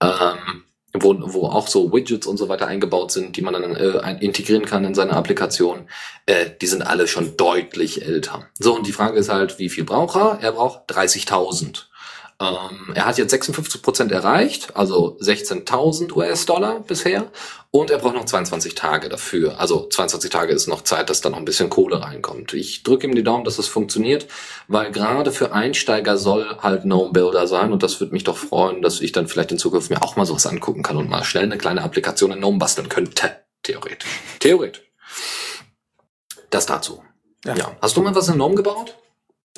Ähm, wo, wo auch so Widgets und so weiter eingebaut sind, die man dann äh, integrieren kann in seine Applikation, äh, die sind alle schon deutlich älter. So, und die Frage ist halt, wie viel braucht er? Er braucht 30.000. Ähm, er hat jetzt 56 Prozent erreicht, also 16.000 US-Dollar bisher. Und er braucht noch 22 Tage dafür. Also 22 Tage ist noch Zeit, dass da noch ein bisschen Kohle reinkommt. Ich drücke ihm die Daumen, dass es das funktioniert, weil gerade für Einsteiger soll halt Gnome Builder sein. Und das würde mich doch freuen, dass ich dann vielleicht in Zukunft mir auch mal sowas angucken kann und mal schnell eine kleine Applikation in Gnome basteln könnte. Theoretisch. Theoretisch. Das dazu. Ja. ja. Hast du mal was in Gnome gebaut?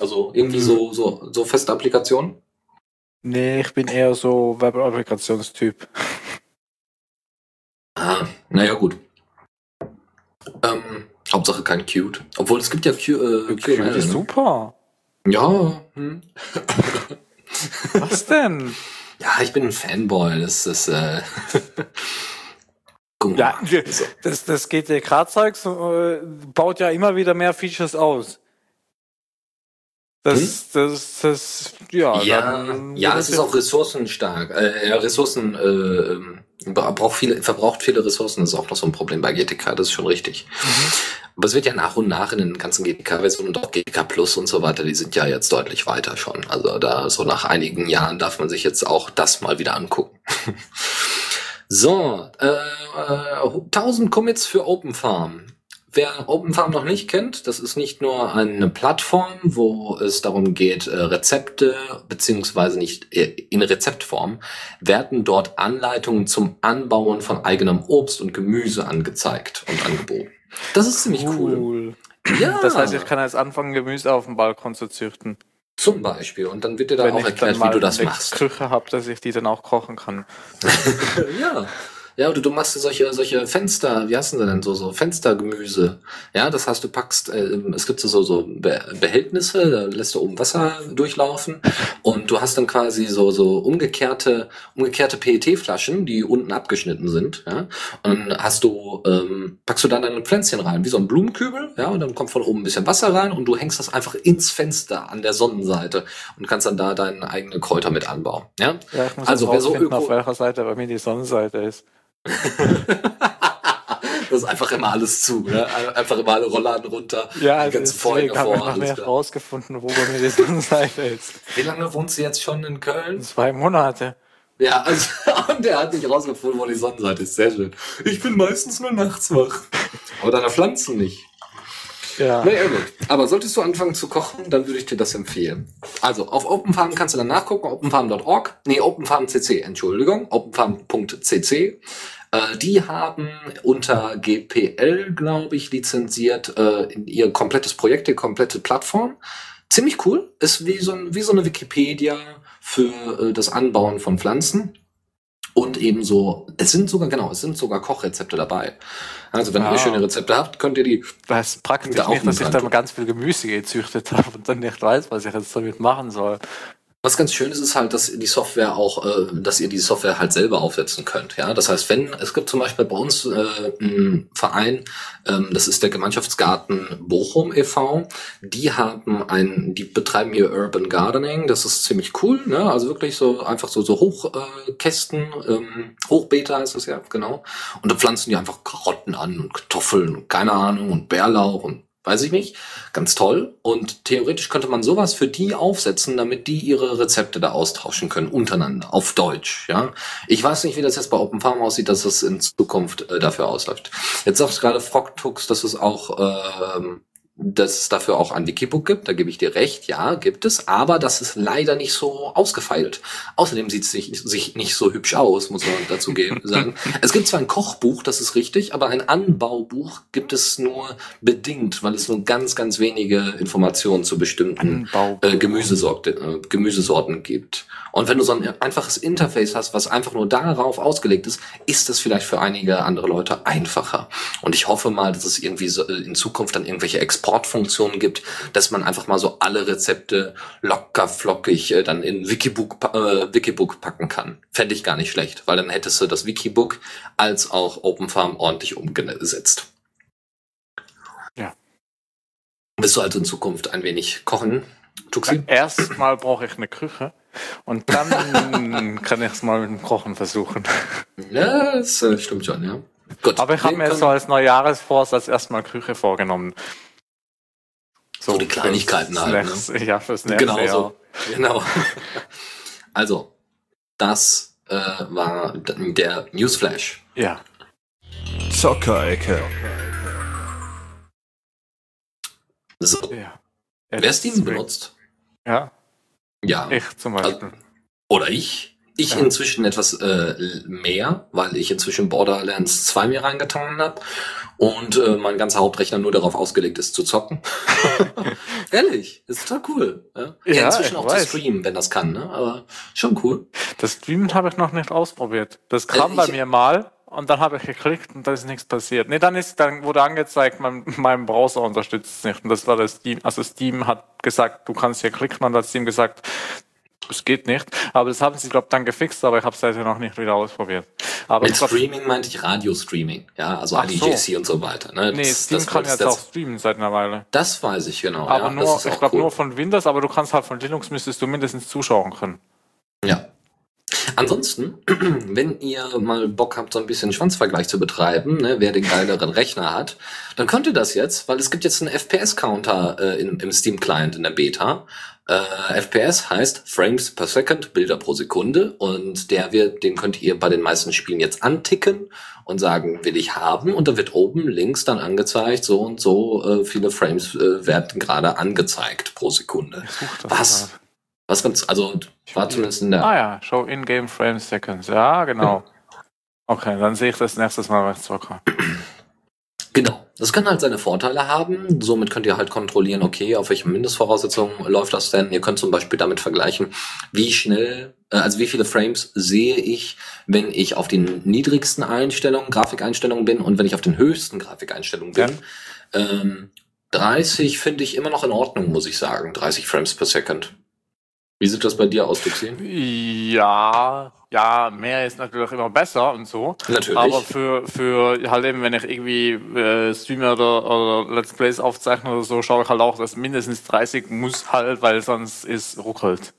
Also irgendwie so, so, so feste Applikationen? Nee, ich bin eher so Web-Applikationstyp. Ah, naja, gut. Ähm, Hauptsache kein Cute. Obwohl es gibt ja Q, äh, Cute ist ne? super. Ja. Hm. Was denn? Ja, ich bin ein Fanboy. Das ist äh [LAUGHS] ja, das, das GTK-Zeugs äh, baut ja immer wieder mehr Features aus. Das, das, das, ja. Ja, ja es ist auch ressourcenstark. Äh, ja, Ressourcen, äh, braucht viele, verbraucht viele Ressourcen, das ist auch noch so ein Problem bei GTK, das ist schon richtig. Mhm. Aber es wird ja nach und nach in den ganzen GTK-Versionen und auch GTK Plus und so weiter, die sind ja jetzt deutlich weiter schon. Also da, so nach einigen Jahren darf man sich jetzt auch das mal wieder angucken. [LAUGHS] so, äh, äh, 1000 Commits für Open Farm. Wer OpenFarm noch nicht kennt, das ist nicht nur eine Plattform, wo es darum geht, äh, Rezepte, beziehungsweise nicht äh, in Rezeptform, werden dort Anleitungen zum Anbauen von eigenem Obst und Gemüse angezeigt und angeboten. Das ist ziemlich cool. cool. Ja. Das heißt, ich kann jetzt anfangen, Gemüse auf dem Balkon zu züchten. Zum Beispiel. Und dann wird dir da Wenn auch erklärt, wie du das machst. Wenn ich Küche habe, dass ich die dann auch kochen kann. [LAUGHS] ja. Ja, oder du machst solche, solche Fenster, wie heißen sie denn so, so Fenstergemüse. Ja, das heißt, du packst, äh, es gibt so, so Behältnisse, da lässt du oben Wasser durchlaufen und du hast dann quasi so, so umgekehrte, umgekehrte PET-Flaschen, die unten abgeschnitten sind, ja. Und dann hast du, ähm, packst du dann deine Pflänzchen rein, wie so ein Blumenkübel, ja, und dann kommt von oben ein bisschen Wasser rein und du hängst das einfach ins Fenster an der Sonnenseite und kannst dann da deine eigene Kräuter mit anbauen, ja. ja ich muss also, wer so Öko auf welcher Seite bei mir die Sonnenseite ist. [LAUGHS] das ist einfach immer alles zu, ne? Einfach immer alle Rollladen runter, ja, die ganzen Vorhänge vor. Ich habe noch mehr rausgefunden, wo bei mir die Sonnenseite ist. Wie lange wohnst du jetzt schon in Köln? Zwei Monate. Ja, also, [LAUGHS] und der hat nicht rausgefunden, wo die Sonnenseite ist. Sehr schön. Ich bin meistens nur nachts wach. Aber deine Pflanzen nicht. Ja. Naja, gut. Aber solltest du anfangen zu kochen, dann würde ich dir das empfehlen. Also, auf OpenFarm kannst du dann nachgucken, openfarm.org. Nee, openfarm.cc, Entschuldigung, openfarm.cc. Äh, die haben unter GPL, glaube ich, lizenziert äh, ihr komplettes Projekt, die komplette Plattform. Ziemlich cool. Ist wie so, ein, wie so eine Wikipedia für äh, das Anbauen von Pflanzen. Und ebenso, es sind sogar, genau, es sind sogar Kochrezepte dabei. Also wenn ja. ihr schöne Rezepte habt, könnt ihr die. Das ist praktisch da nicht, dass ich da ganz viel Gemüse gezüchtet [LAUGHS] habe und dann nicht weiß, was ich jetzt damit machen soll. Was ganz schön ist, ist halt, dass die Software auch, äh, dass ihr die Software halt selber aufsetzen könnt. Ja, das heißt, wenn es gibt zum Beispiel bei uns äh, einen Verein, ähm, das ist der Gemeinschaftsgarten Bochum e.V. Die haben ein, die betreiben hier Urban Gardening. Das ist ziemlich cool. Ne? Also wirklich so einfach so so Hochkästen, äh, ähm, Hochbeete heißt es ja genau. Und da pflanzen die einfach Karotten an und Kartoffeln und keine Ahnung und Bärlauch und weiß ich nicht. Ganz toll. Und theoretisch könnte man sowas für die aufsetzen, damit die ihre Rezepte da austauschen können, untereinander, auf Deutsch, ja. Ich weiß nicht, wie das jetzt bei Open Farm aussieht, dass es in Zukunft äh, dafür ausläuft. Jetzt sagst du gerade Frogtux, dass es auch ähm, dass es dafür auch ein Wikibook gibt, da gebe ich dir recht, ja, gibt es, aber das ist leider nicht so ausgefeilt. Außerdem sieht es sich, sich nicht so hübsch aus, muss man dazu [LAUGHS] sagen. es gibt zwar ein Kochbuch, das ist richtig, aber ein Anbaubuch gibt es nur bedingt, weil es nur ganz, ganz wenige Informationen zu bestimmten äh, Gemüsesorten, äh, Gemüsesorten gibt. Und wenn du so ein einfaches Interface hast, was einfach nur darauf ausgelegt ist, ist das vielleicht für einige andere Leute einfacher. Und ich hoffe mal, dass es irgendwie so äh, in Zukunft dann irgendwelche Exportfunktionen gibt, dass man einfach mal so alle Rezepte locker flockig äh, dann in Wikibook, äh, Wikibook packen kann. Fände ich gar nicht schlecht, weil dann hättest du das Wikibook als auch OpenFarm ordentlich umgesetzt. Ja. Bist du also in Zukunft ein wenig kochen, Tuxi? Erstmal brauche ich eine Küche. Und dann [LAUGHS] kann ich es mal mit dem Kochen versuchen. Ja, das äh, stimmt schon, ja. Gut. Aber ich habe mir so als Neujahresvorsatz als erstmal Küche vorgenommen. So, so die Kleinigkeiten halt. Ne? Ja, fürs nächste genau So. Genau. [LAUGHS] also, das äh, war der Newsflash. Ja. Zockerecke. So. Ja. Wer Steam benutzt? Ja. Ja. Ich zum Beispiel. Also, oder ich. Ich ja. inzwischen etwas äh, mehr, weil ich inzwischen Borderlands 2 mir reingetan habe und äh, mein ganzer Hauptrechner nur darauf ausgelegt ist zu zocken. [LAUGHS] Ehrlich, ist total cool. Ja, ja inzwischen auch weiß. zu streamen, wenn das kann, ne? aber schon cool. Das Streamen habe ich noch nicht ausprobiert. Das kam äh, bei mir mal und dann habe ich geklickt und da ist nichts passiert. Nee, dann ist, dann wurde angezeigt, mein, mein Browser unterstützt es nicht. Und das war das Steam. Also Steam hat gesagt, du kannst hier klicken und hat Steam gesagt, es geht nicht. Aber das haben sie, glaube ich, dann gefixt, aber ich habe es seitdem noch nicht wieder ausprobiert. Aber Mit Streaming meinte ich Radio-Streaming, ja, also IDJC so. und so weiter. Ne? Nee, das, Steam das, kann jetzt auch streamen seit einer Weile. Das weiß ich genau. Aber ja, nur, ich glaube cool. nur von Windows, aber du kannst halt von Linux müsstest du mindestens zuschauen können. Ja. Ansonsten, [CLEARS THROAT] wenn ihr mal Bock habt, so ein bisschen Schwanzvergleich zu betreiben, ne, wer den geileren Rechner hat, dann könnt ihr das jetzt, weil es gibt jetzt einen FPS-Counter äh, im Steam-Client in der Beta. Äh, FPS heißt Frames per Second, Bilder pro Sekunde und der wird, den könnt ihr bei den meisten Spielen jetzt anticken und sagen, will ich haben und da wird oben links dann angezeigt, so und so äh, viele Frames äh, werden gerade angezeigt pro Sekunde. Was? Was ganz, also war zumindest in der. Ah ja, Show in-game Frames Seconds, ja genau. [LAUGHS] Okay, dann sehe ich das nächstes Mal bei Zocker. [CLEARS THROAT] Genau. Das kann halt seine Vorteile haben. Somit könnt ihr halt kontrollieren, okay, auf welchen Mindestvoraussetzungen läuft das denn. Ihr könnt zum Beispiel damit vergleichen, wie schnell, äh, also wie viele Frames sehe ich, wenn ich auf den niedrigsten Einstellungen, Grafikeinstellungen bin und wenn ich auf den höchsten Grafikeinstellungen bin. Ja. Ähm, 30 finde ich immer noch in Ordnung, muss ich sagen. 30 Frames per Second. Wie sieht das bei dir aus, Duxi? Ja, ja, mehr ist natürlich immer besser und so. Natürlich. Aber für, für halt eben, wenn ich irgendwie äh, Streamer oder, oder Let's Plays aufzeichne oder so, schaue ich halt auch, dass mindestens 30 muss halt, weil sonst ist ruckelt.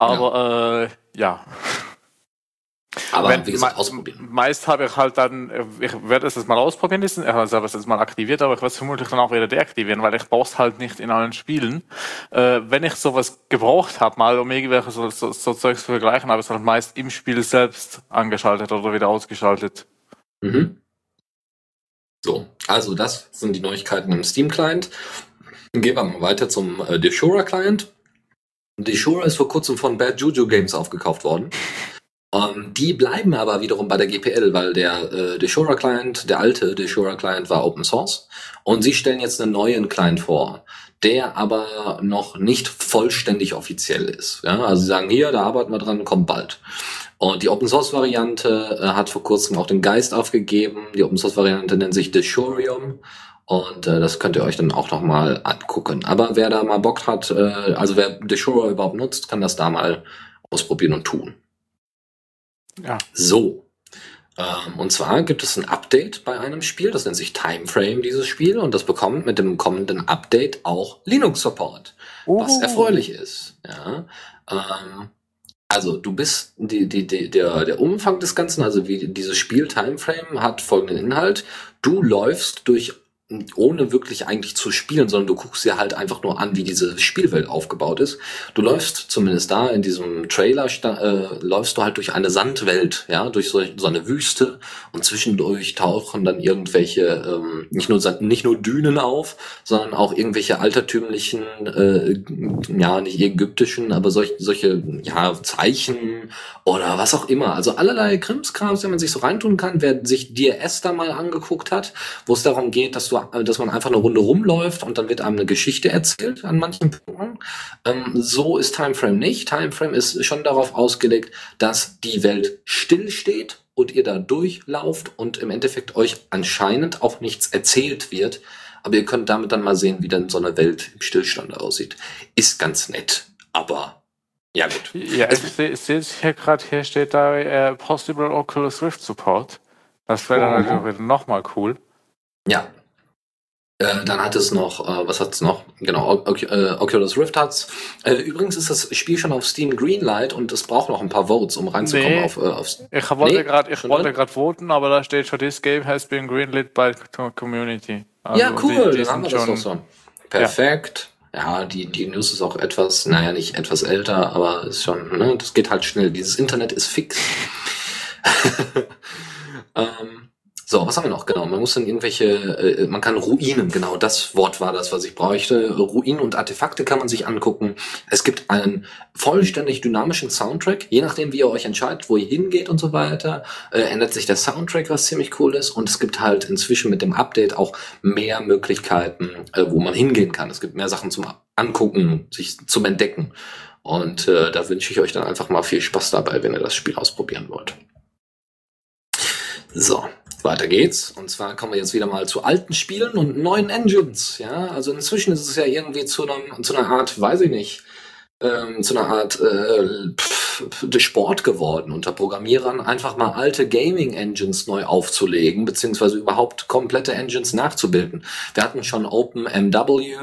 Aber ja. Äh, ja. Aber Wenn, wie gesagt, ausprobieren. Meist habe ich halt dann, ich werde es jetzt mal ausprobieren ich habe es jetzt mal aktiviert, aber ich werde es vermutlich dann auch wieder deaktivieren, weil ich brauche es halt nicht in allen Spielen. Äh, wenn ich sowas gebraucht habe, mal um irgendwelche so, so, so Zeugs zu vergleichen, habe ich es halt meist im Spiel selbst angeschaltet oder wieder ausgeschaltet. Mhm. So, also das sind die Neuigkeiten im Steam-Client. Gehen wir mal weiter zum äh, Deshura-Client. Deshura ist vor kurzem von Bad Juju Games aufgekauft worden. Ähm, die bleiben aber wiederum bei der GPL, weil der äh, Deshora Client, der alte Deshora Client war Open Source und sie stellen jetzt einen neuen Client vor, der aber noch nicht vollständig offiziell ist. Ja? Also sie sagen hier, da arbeiten wir dran, kommt bald. Und die Open Source Variante äh, hat vor kurzem auch den Geist aufgegeben. Die Open Source Variante nennt sich Deshorium. Und äh, das könnt ihr euch dann auch nochmal angucken. Aber wer da mal Bock hat, äh, also wer Deshora überhaupt nutzt, kann das da mal ausprobieren und tun. Ja. So. Ähm, und zwar gibt es ein Update bei einem Spiel, das nennt sich Timeframe, dieses Spiel, und das bekommt mit dem kommenden Update auch Linux-Support, oh. was erfreulich ist. Ja. Ähm, also du bist die, die, die, der, der Umfang des Ganzen, also wie dieses Spiel Timeframe hat folgenden Inhalt. Du läufst durch ohne wirklich eigentlich zu spielen, sondern du guckst dir halt einfach nur an, wie diese Spielwelt aufgebaut ist. Du läufst zumindest da in diesem Trailer, äh, läufst du halt durch eine Sandwelt, ja, durch so, so eine Wüste und zwischendurch tauchen dann irgendwelche, ähm, nicht nur nicht nur Dünen auf, sondern auch irgendwelche altertümlichen, äh, ja, nicht ägyptischen, aber solch, solche, ja, Zeichen oder was auch immer. Also allerlei Krimskrams, wenn man sich so reintun kann, wer sich DRS da mal angeguckt hat, wo es darum geht, dass du dass man einfach eine Runde rumläuft und dann wird einem eine Geschichte erzählt an manchen Punkten. Ähm, so ist Timeframe nicht. Timeframe ist schon darauf ausgelegt, dass die Welt stillsteht und ihr da durchlauft und im Endeffekt euch anscheinend auch nichts erzählt wird. Aber ihr könnt damit dann mal sehen, wie dann so eine Welt im Stillstand aussieht. Ist ganz nett, aber ja gut. Ja, ich sehe hier gerade, hier steht da äh, Possible Oculus Rift Support. Das wäre dann oh. natürlich nochmal cool. Ja, äh, dann hat es noch, äh, was hat es noch? genau, äh, Oculus Rift hat's. Äh, übrigens ist das Spiel schon auf Steam Greenlight und es braucht noch ein paar Votes, um reinzukommen nee, auf, äh, aufs. Ich wollte nee, gerade, ich wollte gerade voten, aber da steht schon, this game has been greenlit by community. Also ja, cool, die, die dann haben wir das doch so. Perfekt. Ja. ja, die, die News ist auch etwas, naja, nicht etwas älter, aber ist schon, ne, das geht halt schnell. Dieses Internet ist fix. [LAUGHS] ähm, so, was haben wir noch? Genau, man muss dann irgendwelche, äh, man kann Ruinen, genau, das Wort war das, was ich bräuchte. Ruinen und Artefakte kann man sich angucken. Es gibt einen vollständig dynamischen Soundtrack. Je nachdem, wie ihr euch entscheidet, wo ihr hingeht und so weiter, äh, ändert sich der Soundtrack, was ziemlich cool ist. Und es gibt halt inzwischen mit dem Update auch mehr Möglichkeiten, äh, wo man hingehen kann. Es gibt mehr Sachen zum Angucken, sich zum Entdecken. Und äh, da wünsche ich euch dann einfach mal viel Spaß dabei, wenn ihr das Spiel ausprobieren wollt. So, weiter geht's. Und zwar kommen wir jetzt wieder mal zu alten Spielen und neuen Engines. Ja, also inzwischen ist es ja irgendwie zu, einem, zu einer Art, weiß ich nicht, ähm, zu einer Art äh, pff, Sport geworden, unter Programmierern einfach mal alte Gaming-Engines neu aufzulegen, beziehungsweise überhaupt komplette Engines nachzubilden. Wir hatten schon OpenMW,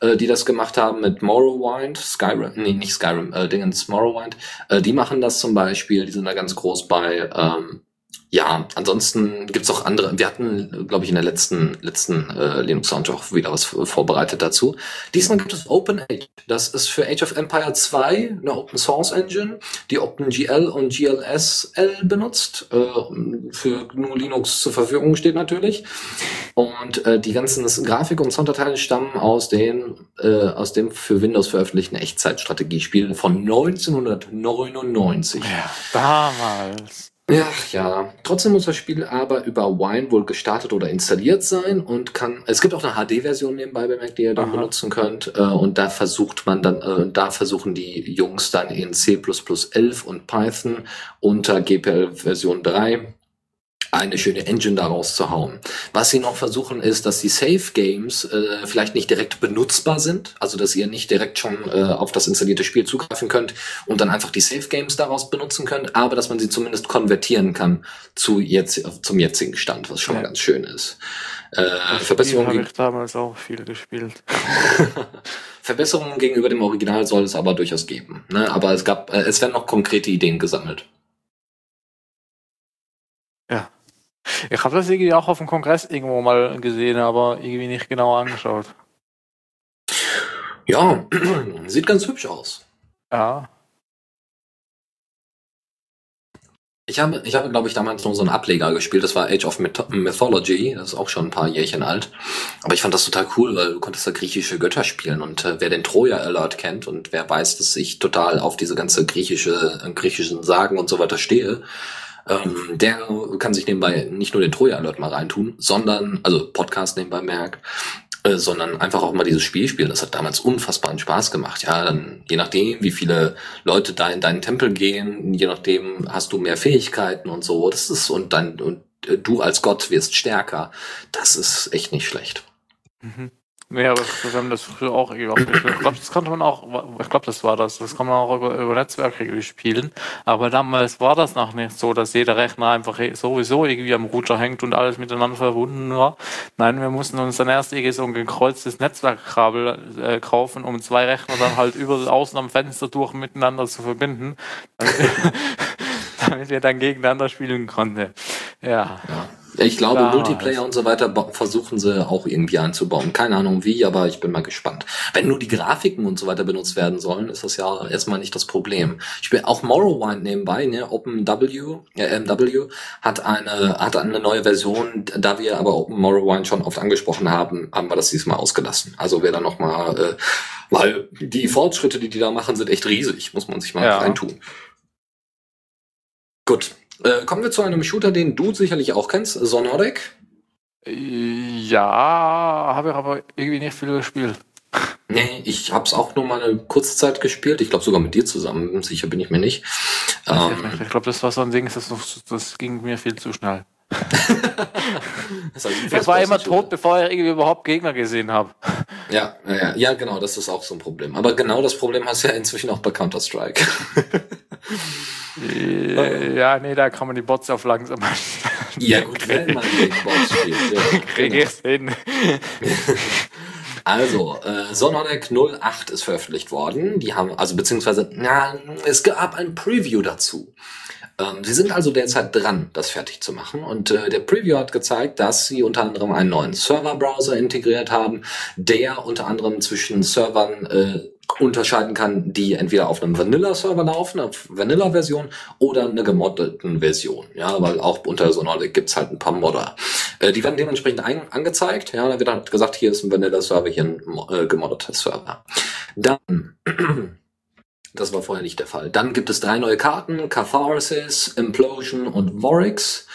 äh, die das gemacht haben mit Morrowind, Skyrim, nee, nicht Skyrim, äh, Dingens Morrowind. Äh, die machen das zum Beispiel, die sind da ganz groß bei. Ähm, ja, ansonsten gibt's auch andere. Wir hatten, glaube ich, in der letzten letzten äh, Linux Sound auch wieder was vorbereitet dazu. Diesmal gibt es OpenAge. Das ist für Age of Empire 2 eine Open Source Engine, die OpenGL und GLSL benutzt. Äh, für GNU Linux zur Verfügung steht natürlich. Und äh, die ganzen Grafik- und Sounddateien stammen aus den äh, aus dem für Windows veröffentlichten Echtzeitstrategiespielen von 1999. Ja, damals. Ja, ja. Trotzdem muss das Spiel aber über Wine wohl gestartet oder installiert sein und kann. Es gibt auch eine HD-Version nebenbei bemerkt, die ihr dann Aha. benutzen könnt. Äh, und da versucht man dann, äh, da versuchen die Jungs dann in C 11 und Python unter GPL Version 3 eine schöne Engine daraus zu hauen. Was sie noch versuchen ist, dass die Safe Games äh, vielleicht nicht direkt benutzbar sind, also dass ihr nicht direkt schon äh, auf das installierte Spiel zugreifen könnt und dann einfach die Safe Games daraus benutzen könnt, aber dass man sie zumindest konvertieren kann zu jetzt zum jetzigen Stand, was schon ja. ganz schön ist. Äh, Verbesserungen habe ich damals auch viel gespielt. [LAUGHS] Verbesserungen gegenüber dem Original soll es aber durchaus geben. Ne? Aber es gab, äh, es werden noch konkrete Ideen gesammelt. Ja. Ich habe das irgendwie auch auf dem Kongress irgendwo mal gesehen, aber irgendwie nicht genau angeschaut. Ja, [CLEARS THROAT] sieht ganz hübsch aus. Ja. Ich habe, ich habe, glaube ich, damals noch so einen Ableger gespielt. Das war Age of Mythology. Das ist auch schon ein paar Jährchen alt. Aber ich fand das total cool, weil du konntest da griechische Götter spielen. Und äh, wer den Troja Alert kennt und wer weiß, dass ich total auf diese ganze griechische, griechischen Sagen und so weiter stehe, ähm, der kann sich nebenbei nicht nur den Troja-Alert mal reintun, sondern, also Podcast nebenbei merkt, äh, sondern einfach auch mal dieses Spiel spielen. Das hat damals unfassbaren Spaß gemacht. Ja, dann je nachdem, wie viele Leute da in deinen Tempel gehen, je nachdem hast du mehr Fähigkeiten und so. Das ist und dann und äh, du als Gott wirst stärker. Das ist echt nicht schlecht. Mhm. Nee, aber wir haben das früher auch irgendwie Ich glaube, das konnte man auch, ich glaube, das war das. Das kann man auch über, über Netzwerke irgendwie spielen. Aber damals war das noch nicht so, dass jeder Rechner einfach sowieso irgendwie am Router hängt und alles miteinander verbunden war. Nein, wir mussten uns dann erst irgendwie so ein gekreuztes Netzwerkkabel äh, kaufen, um zwei Rechner dann halt über außen am Fenster durch miteinander zu verbinden. [LAUGHS] damit wir dann gegeneinander spielen konnten. Ja. ja. Ich glaube, Klar, Multiplayer und so weiter versuchen sie auch irgendwie einzubauen. Keine Ahnung wie, aber ich bin mal gespannt. Wenn nur die Grafiken und so weiter benutzt werden sollen, ist das ja erstmal nicht das Problem. Ich bin auch Morrowind nebenbei, ne? OpenW, äh, MW hat eine, hat eine neue Version, da wir aber Open Morrowind schon oft angesprochen haben, haben wir das diesmal ausgelassen. Also wer da nochmal, äh, weil die Fortschritte, die die da machen, sind echt riesig, muss man sich mal ja. reintun. Gut, äh, kommen wir zu einem Shooter, den du sicherlich auch kennst, Sonodec. Ja, habe ich aber irgendwie nicht viel gespielt. [LAUGHS] Nee, ich habe es auch nur mal eine kurze Zeit gespielt. Ich glaube sogar mit dir zusammen. Sicher bin ich mir nicht. Ähm, ich glaube, das war so ein Ding, das, das ging mir viel zu schnell. [LAUGHS] ich war immer tot, bevor ich irgendwie überhaupt Gegner gesehen habe. [LAUGHS] Ja, ja, ja, genau, das ist auch so ein Problem. Aber genau das Problem hast du ja inzwischen auch bei Counter-Strike. Ja, nee, da kann man die Bots auf langsam. [LAUGHS] ja, gut, wenn man gegen Bots spielt. Ja, Kriege genau. ich's hin. [LAUGHS] Also, äh, Sonodec 08 ist veröffentlicht worden. Die haben, also beziehungsweise, na, es gab ein Preview dazu. Ähm, sie sind also derzeit dran, das fertig zu machen. Und äh, der Preview hat gezeigt, dass sie unter anderem einen neuen Server-Browser integriert haben, der unter anderem zwischen Servern äh, unterscheiden kann, die entweder auf einem Vanilla-Server laufen, auf Vanilla-Version oder eine gemoddeten Version. Ja, weil auch unter Sonolic gibt's halt ein paar Modder. Äh, die werden dementsprechend ein, angezeigt. Ja, da wird halt gesagt, hier ist ein Vanilla-Server, hier ein äh, gemoddeter Server. Dann [CLEARS THROAT] Das war vorher nicht der Fall. Dann gibt es drei neue Karten, Catharsis, Implosion und Vorix.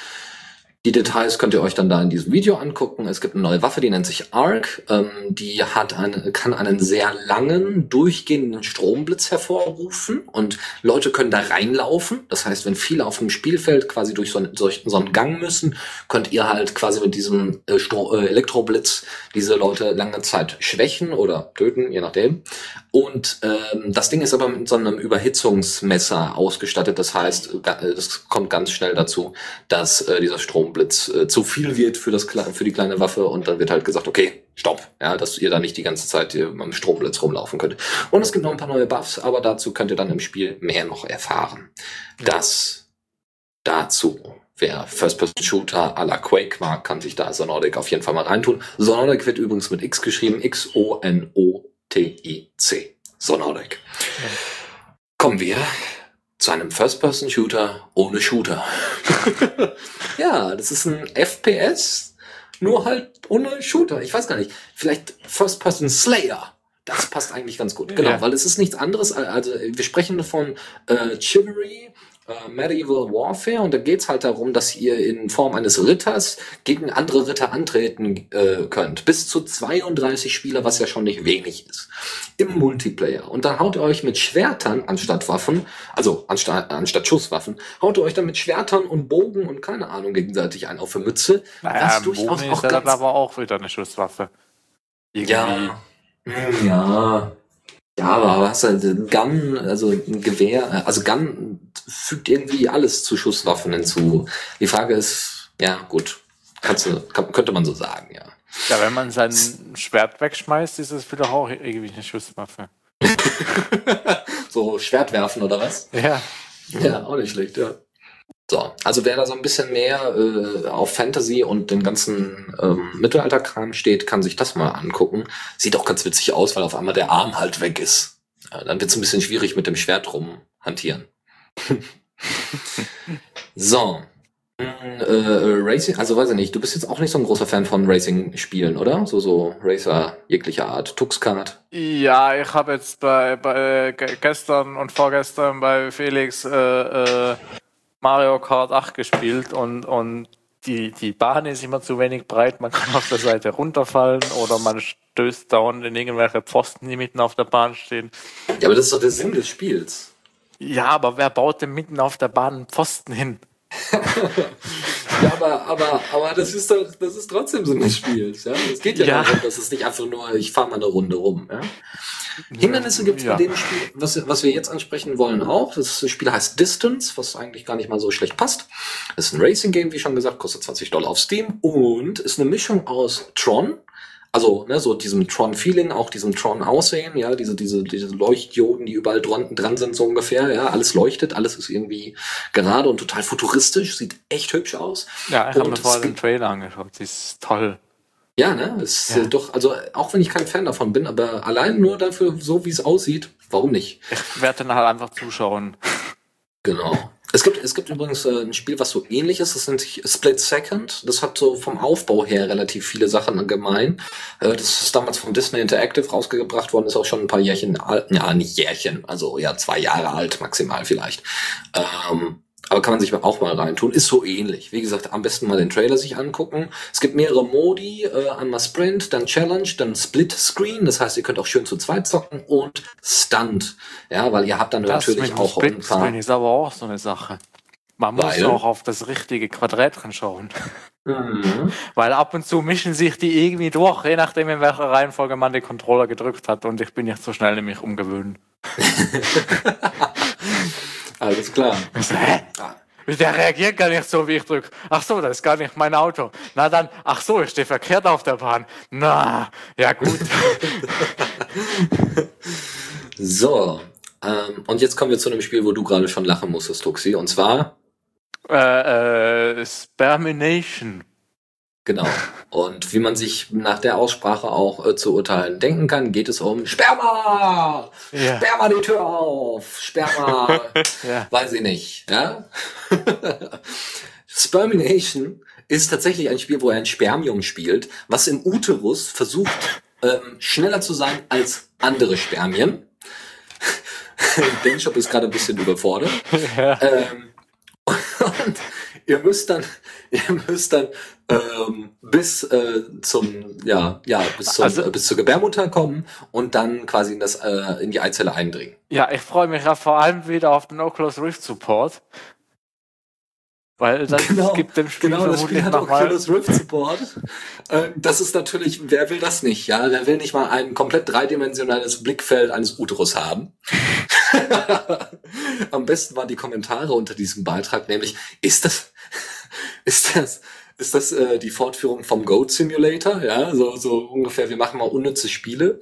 Die Details könnt ihr euch dann da in diesem Video angucken. Es gibt eine neue Waffe, die nennt sich Arc. Ähm, die hat eine, kann einen sehr langen, durchgehenden Stromblitz hervorrufen und Leute können da reinlaufen. Das heißt, wenn viele auf dem Spielfeld quasi durch so, einen, durch so einen Gang müssen, könnt ihr halt quasi mit diesem äh, äh, Elektroblitz diese Leute lange Zeit schwächen oder töten, je nachdem. Und ähm, das Ding ist aber mit so einem Überhitzungsmesser ausgestattet. Das heißt, es kommt ganz schnell dazu, dass äh, dieser Strom Blitz äh, zu viel wird für, das, für die kleine Waffe und dann wird halt gesagt, okay, stopp, ja, dass ihr da nicht die ganze Zeit hier am Stromblitz rumlaufen könnt. Und es gibt noch ein paar neue Buffs, aber dazu könnt ihr dann im Spiel mehr noch erfahren. Das dazu. Wer First-Person-Shooter à la Quake mag, kann sich da Sonodic auf jeden Fall mal reintun. Sonodic wird übrigens mit X geschrieben, X-O-N-O-T-I-C. Sonodic. Ja. Kommen wir zu einem First-Person-Shooter ohne Shooter. [LAUGHS] ja, das ist ein FPS, nur halt ohne Shooter. Ich weiß gar nicht. Vielleicht First-Person-Slayer. Das passt eigentlich ganz gut. Genau, ja. weil es ist nichts anderes. Also wir sprechen von äh, Chivalry äh, Medieval Warfare und da geht's halt darum, dass ihr in Form eines Ritters gegen andere Ritter antreten äh, könnt. Bis zu 32 Spieler, was ja schon nicht wenig ist. Im Multiplayer. Und dann haut ihr euch mit Schwertern anstatt Waffen, also anstatt, anstatt Schusswaffen, haut ihr euch dann mit Schwertern und Bogen und keine Ahnung gegenseitig ein auf der Mütze. Naja, was durchaus Bogen auch ist ganz, aber auch wieder eine Schusswaffe. Irgendwie. Ja. Ja. Ja, aber hast halt ein Gun, also ein Gewehr, also Gun fügt irgendwie alles zu Schusswaffen hinzu. Die Frage ist, ja, gut, kannst du, kann, könnte man so sagen, ja. Ja, wenn man sein Schwert wegschmeißt, ist es wieder auch irgendwie eine Schusswaffe. [LAUGHS] so Schwert werfen oder was? Ja. Ja, auch nicht schlecht, ja. So, also wer da so ein bisschen mehr äh, auf Fantasy und den ganzen ähm, Mittelalterkram steht, kann sich das mal angucken. Sieht auch ganz witzig aus, weil auf einmal der Arm halt weg ist. Ja, dann wird es ein bisschen schwierig mit dem Schwert rumhantieren. [LAUGHS] so. Äh, Racing, also weiß ich nicht, du bist jetzt auch nicht so ein großer Fan von Racing-Spielen, oder? So, so Racer jeglicher Art, Tuxkart. Ja, ich habe jetzt bei, bei gestern und vorgestern bei Felix äh, äh, Mario Kart 8 gespielt und, und die, die Bahn ist immer zu wenig breit, man kann auf der Seite runterfallen oder man stößt dauernd in irgendwelche Pfosten, die mitten auf der Bahn stehen. Ja, aber das ist doch der Sinn des Spiels. Ja, aber wer baut denn mitten auf der Bahn einen Pfosten hin? [LAUGHS] ja, aber, aber, aber das ist doch, das ist trotzdem Sinn des Spiels, ja. Es geht ja, ja. darum, dass es nicht einfach nur, ich fahre mal eine Runde rum, ja. Hindernisse gibt es ja. bei dem Spiel, was, was wir jetzt ansprechen wollen, auch. Das Spiel heißt Distance, was eigentlich gar nicht mal so schlecht passt. Es ist ein Racing-Game, wie schon gesagt, kostet 20 Dollar auf Steam und ist eine Mischung aus Tron, also ne, so diesem Tron-Feeling, auch diesem Tron-Aussehen, ja, diese, diese, diese Leuchtdioden, die überall dran, dran sind, so ungefähr, ja, alles leuchtet, alles ist irgendwie gerade und total futuristisch, sieht echt hübsch aus. Ja, ich habe mir vorher den Trailer angeschaut, sie ist toll. Ja, ne? Ist ja. doch, also auch wenn ich kein Fan davon bin, aber allein nur dafür, so wie es aussieht, warum nicht? Ich werde dann halt einfach zuschauen. Genau. Es gibt, es gibt übrigens äh, ein Spiel, was so ähnlich ist, das nennt sich Split Second. Das hat so vom Aufbau her relativ viele Sachen gemein. Äh, das ist damals von Disney Interactive rausgebracht worden, ist auch schon ein paar Jährchen alt, ja, nicht Jährchen, also ja, zwei Jahre alt maximal vielleicht. Ähm, aber kann man sich auch mal reintun. Ist so ähnlich. Wie gesagt, am besten mal den Trailer sich angucken. Es gibt mehrere Modi, äh, einmal Sprint, dann Challenge, dann Split Screen. Das heißt, ihr könnt auch schön zu zweit zocken und Stunt. Ja, weil ihr habt dann das natürlich auch Split. Screen ist aber auch so eine Sache. Man muss weil? auch auf das richtige Quadrätchen schauen. Mhm. [LAUGHS] Weil ab und zu mischen sich die irgendwie durch, je nachdem in welcher Reihenfolge man den Controller gedrückt hat und ich bin nicht so schnell nämlich umgewöhnen. [LAUGHS] Alles klar. Hä? der reagiert gar nicht so, wie ich drücke. Ach so, das ist gar nicht mein Auto. Na dann, ach so, ich stehe verkehrt auf der Bahn. Na, ja gut. [LAUGHS] so, ähm, und jetzt kommen wir zu einem Spiel, wo du gerade schon lachen musstest, Tuxi, und zwar? Äh, äh, Spermination. Genau. Und wie man sich nach der Aussprache auch äh, zu urteilen denken kann, geht es um Sperma! Ja. Sperma die Tür auf! Sperma! [LAUGHS] ja. Weiß ich nicht. Ja? [LAUGHS] Spermination ist tatsächlich ein Spiel, wo er ein Spermium spielt, was im Uterus versucht, ähm, schneller zu sein als andere Spermien. [LAUGHS] Denshop ist gerade ein bisschen überfordert. Ja. Ähm, und ihr müsst dann, ihr müsst dann ähm, bis äh, zum, ja, ja, bis, zum, also, bis zur Gebärmutter kommen und dann quasi in, das, äh, in die Eizelle eindringen. Ja, ich freue mich ja vor allem wieder auf den Oculus Rift Support. Weil das genau, gibt dem Spiel genau, das Spiel hat Oculus Rift Support. äh, das ist natürlich, wer will das nicht? Ja, wer will nicht mal ein komplett dreidimensionales Blickfeld eines Uterus haben? [LAUGHS] Am besten waren die Kommentare unter diesem Beitrag, nämlich ist das, [LAUGHS] ist das, ist das äh, die Fortführung vom Goat Simulator? Ja, so, so ungefähr. Wir machen mal unnütze Spiele.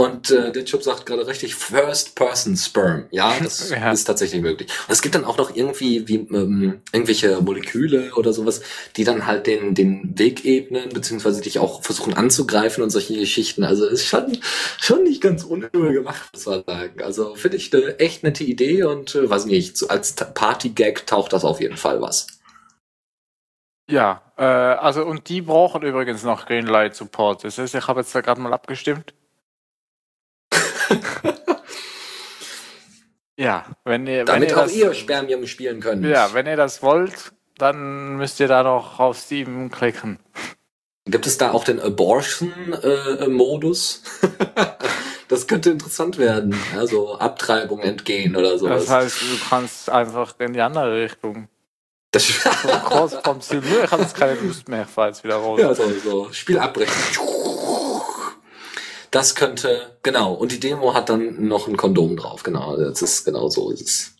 Und äh, der Chip sagt gerade richtig First-Person-Sperm. Ja, das [LAUGHS] ja. ist tatsächlich möglich. Und es gibt dann auch noch irgendwie wie ähm, irgendwelche Moleküle oder sowas, die dann halt den den Weg ebnen beziehungsweise dich auch versuchen anzugreifen und solche Geschichten. Also ist schon schon nicht ganz unübel gemacht, muss man sagen. Also finde ich eine echt nette Idee und äh, weiß nicht, als Party-Gag taucht das auf jeden Fall was. Ja, äh, also und die brauchen übrigens noch Greenlight Support. Das heißt, ich habe jetzt da gerade mal abgestimmt. [LAUGHS] ja, wenn ihr. Damit wenn ihr auch das, ihr Spermium spielen könnt. Ja, wenn ihr das wollt, dann müsst ihr da noch auf Steam klicken. Gibt es da auch den Abortion-Modus? Äh, [LAUGHS] das könnte interessant werden. Also Abtreibung entgehen oder so. Das heißt, du kannst einfach in die andere Richtung. Das so, raus vom Ziel. Ich habe jetzt keine Lust mehr, falls wieder raus. Ja, so, so. Spiel abbrechen. Das könnte, genau. Und die Demo hat dann noch ein Kondom drauf, genau. Das ist genau so ist es.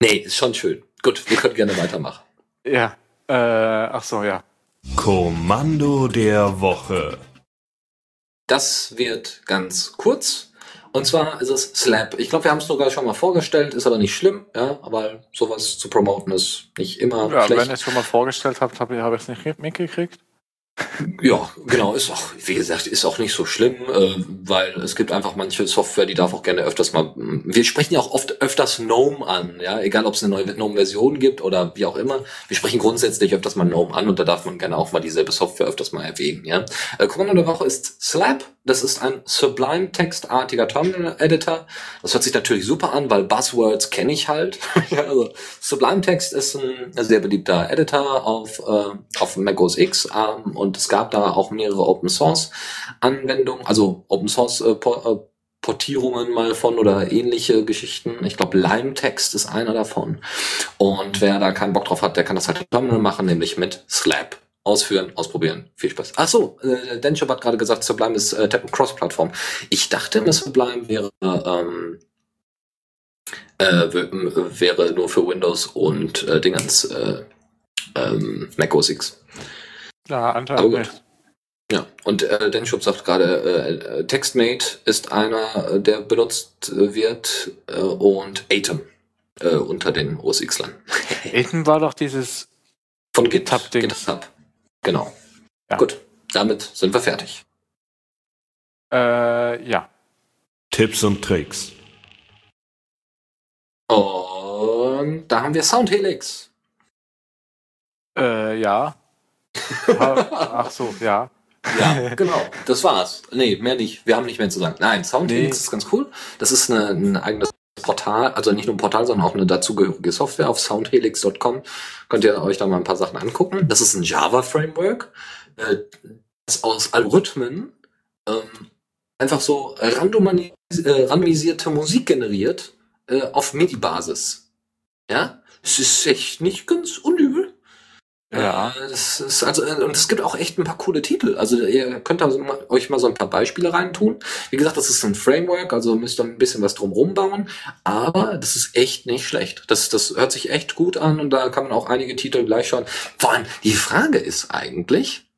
Nee, ist schon schön. Gut, wir können gerne weitermachen. Ja, äh, ach so, ja. Kommando der Woche. Das wird ganz kurz. Und zwar ist es Slap. Ich glaube, wir haben es sogar schon mal vorgestellt, ist aber nicht schlimm, ja, aber sowas zu promoten ist nicht immer ja, schlecht. Wenn ihr es schon mal vorgestellt habt, habe ich es nicht mitgekriegt. Ja, genau, ist auch, wie gesagt, ist auch nicht so schlimm, äh, weil es gibt einfach manche Software, die darf auch gerne öfters mal. Wir sprechen ja auch oft öfters GNOME an, ja, egal ob es eine neue GNOME-Version gibt oder wie auch immer. Wir sprechen grundsätzlich öfters mal GNOME an und da darf man gerne auch mal dieselbe Software öfters mal erwähnen, ja. Äh, Kommando der Woche ist Slap. Das ist ein Sublime textartiger Terminal Editor. Das hört sich natürlich super an, weil Buzzwords kenne ich halt. [LAUGHS] also Sublime Text ist ein sehr beliebter Editor auf, äh, auf Mac OS X ähm, und es gab da auch mehrere Open Source Anwendungen, also Open Source äh, äh Portierungen mal von oder ähnliche Geschichten. Ich glaube, Lime Text ist einer davon. Und wer da keinen Bock drauf hat, der kann das halt im Terminal machen, nämlich mit Slap ausführen, ausprobieren. Viel Spaß. Ach so, äh, Denshop hat gerade gesagt, Sublime ist äh, Cross-Plattform. Ich dachte, immer Sublime wäre ähm, äh, wäre nur für Windows und äh, Dingens äh, ähm, Mac OS X. Ja, anscheinend Ja, und äh, Denshop sagt gerade, äh, äh, TextMate ist einer, äh, der benutzt wird äh, und Atom äh, unter den OS X-Lern. Atom war doch dieses von GitHub. GitHub. Genau. Ja. Gut, damit sind wir fertig. Äh, ja. Tipps und Tricks. Und da haben wir Soundhelix. Äh, ja. [LAUGHS] Ach so, ja. Ja, genau. Das war's. Nee, mehr nicht. Wir haben nicht mehr zu sagen. Nein, Soundhelix nee. ist ganz cool. Das ist eine, ein eigenes Portal, also nicht nur ein Portal, sondern auch eine dazugehörige Software auf soundhelix.com. Könnt ihr euch da mal ein paar Sachen angucken. Das ist ein Java-Framework, äh, das aus Algorithmen ähm, einfach so äh, randomisierte Musik generiert äh, auf MIDI-Basis. Ja, es ist echt nicht ganz unübel. Ja. Äh, das ist also, äh, und es gibt auch echt ein paar coole Titel. Also ihr könnt da euch mal so ein paar Beispiele reintun. Wie gesagt, das ist ein Framework, also müsst ihr ein bisschen was drumrum bauen. Aber das ist echt nicht schlecht. Das, das hört sich echt gut an und da kann man auch einige Titel gleich schauen. Vor allem, die Frage ist eigentlich,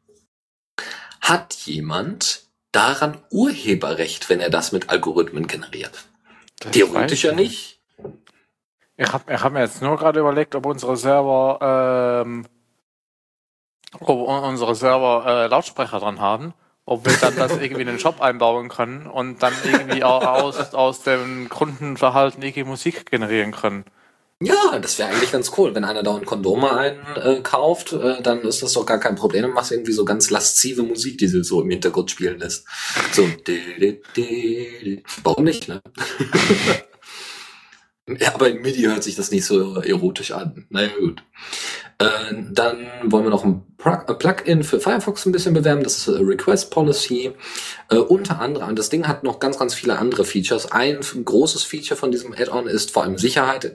hat jemand daran Urheberrecht, wenn er das mit Algorithmen generiert? Das Theoretisch ja nicht. Ich habe ich hab mir jetzt nur gerade überlegt, ob unsere Server ähm, unsere Server äh, Lautsprecher dran haben, ob wir dann das irgendwie in den Shop einbauen können und dann irgendwie aus, aus dem Kundenverhalten irgendwie Musik generieren können. Ja, das wäre eigentlich ganz cool. Wenn einer dauernd Kondome einkauft, äh, äh, dann ist das doch gar kein Problem. Dann machst du irgendwie so ganz laszive Musik, die sie so im Hintergrund spielen lässt. So, warum nicht, ne? [LAUGHS] Ja, aber in MIDI hört sich das nicht so erotisch an. Naja, gut. Äh, dann wollen wir noch ein äh, Plugin für Firefox ein bisschen bewerben. Das ist Request Policy. Äh, unter anderem, das Ding hat noch ganz, ganz viele andere Features. Ein großes Feature von diesem Add-on ist vor allem Sicherheit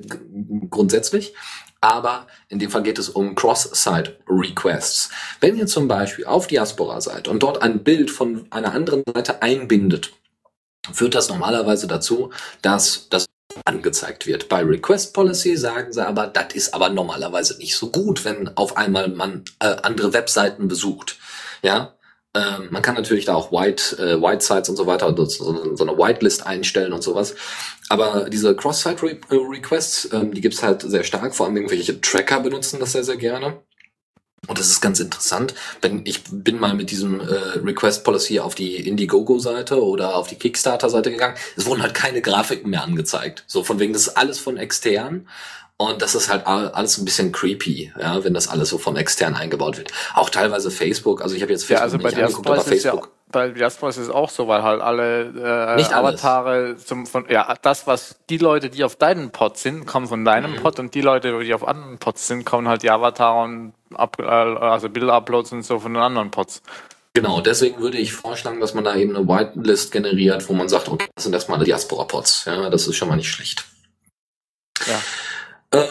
grundsätzlich. Aber in dem Fall geht es um Cross-Site-Requests. Wenn ihr zum Beispiel auf Diaspora seid und dort ein Bild von einer anderen Seite einbindet, führt das normalerweise dazu, dass das angezeigt wird. Bei Request Policy sagen sie aber, das ist aber normalerweise nicht so gut, wenn auf einmal man äh, andere Webseiten besucht. Ja, ähm, man kann natürlich da auch White, äh, White Sites und so weiter, so, so eine Whitelist einstellen und sowas. Aber diese Cross-Site-Requests, äh, ähm, die gibt's halt sehr stark. Vor allem irgendwelche Tracker benutzen das sehr, sehr gerne. Und das ist ganz interessant. Wenn ich bin mal mit diesem äh, Request Policy auf die Indiegogo-Seite oder auf die Kickstarter-Seite gegangen. Es wurden halt keine Grafiken mehr angezeigt. So von wegen, das ist alles von extern. Und das ist halt alles ein bisschen creepy, ja, wenn das alles so von extern eingebaut wird. Auch teilweise Facebook, also ich habe jetzt Facebook ja, also nicht angeguckt, aber Facebook. Ja, bei Diaspora ist es auch so, weil halt alle äh, nicht Avatare zum von ja das was die Leute, die auf deinen Pod sind, kommen von deinem mhm. Pod und die Leute, die auf anderen Pods sind, kommen halt die Avatare und Up, äh, also Bilder-Uploads und so von den anderen Pods. Genau, deswegen würde ich vorschlagen, dass man da eben eine Whitelist generiert, wo man sagt, okay, das sind erstmal Diaspora-Pods. Ja, das ist schon mal nicht schlecht. Ja. Äh,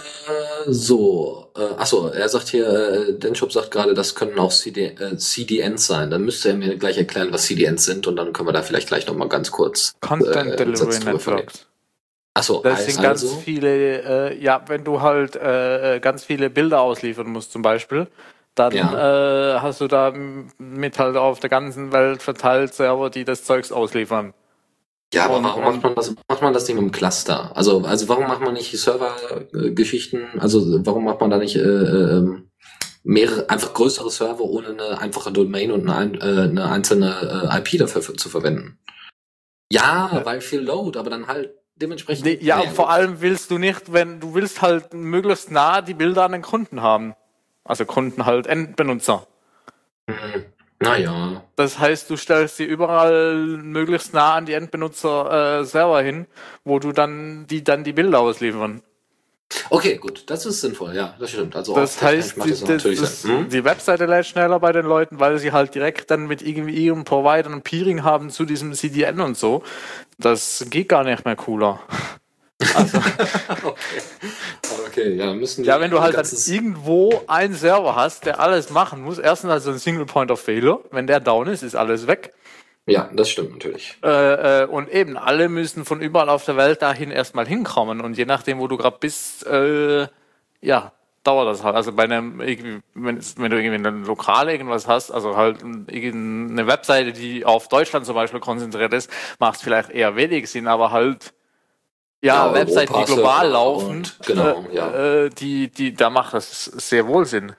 so, äh, achso, er sagt hier, äh, Denshop sagt gerade, das können auch CD, äh, CDNs sein. Dann müsste er mir gleich erklären, was CDNs sind und dann können wir da vielleicht gleich nochmal ganz kurz. Content äh, Delivery Networks. Achso, das sind ganz also? viele, äh, ja, wenn du halt äh, äh, ganz viele Bilder ausliefern musst zum Beispiel, dann ja. äh, hast du da mit halt auf der ganzen Welt verteilt Server, die das Zeugs ausliefern. Ja, aber warum macht man das, macht man das Ding im Cluster? Also, also warum macht man nicht Server-Geschichten? Also, warum macht man da nicht äh, äh, mehrere, einfach größere Server ohne eine einfache Domain und eine, äh, eine einzelne äh, IP dafür für, zu verwenden? Ja, weil viel Load, aber dann halt dementsprechend. Nee, ja, vor allem willst du nicht, wenn du willst halt möglichst nah die Bilder an den Kunden haben. Also Kunden halt Endbenutzer. Mhm. Naja. Das heißt, du stellst sie überall möglichst nah an die Endbenutzer äh, Server hin, wo du dann die dann die Bilder ausliefern. Okay, gut, das ist sinnvoll, ja, das stimmt. Also das heißt, die, das das, hm? die, Webseite lädt schneller bei den Leuten, weil sie halt direkt dann mit irgendwie ihrem Provider ein Peering haben zu diesem CDN und so. Das geht gar nicht mehr cooler. Also, [LAUGHS] okay. okay, ja, müssen Ja, wenn du halt dann irgendwo einen Server hast, der alles machen muss, erstens also ein Single Point of Failure, wenn der down ist, ist alles weg. Ja, das stimmt natürlich. Äh, äh, und eben, alle müssen von überall auf der Welt dahin erstmal hinkommen. Und je nachdem, wo du gerade bist, äh, ja, dauert das halt. Also bei einem, wenn, wenn du irgendwie eine lokale irgendwas hast, also halt eine Webseite, die auf Deutschland zum Beispiel konzentriert ist, macht es vielleicht eher wenig Sinn, aber halt ja, ja Webseiten, die global laufen, genau, äh, ja. Äh, die, die, da macht das sehr wohl Sinn.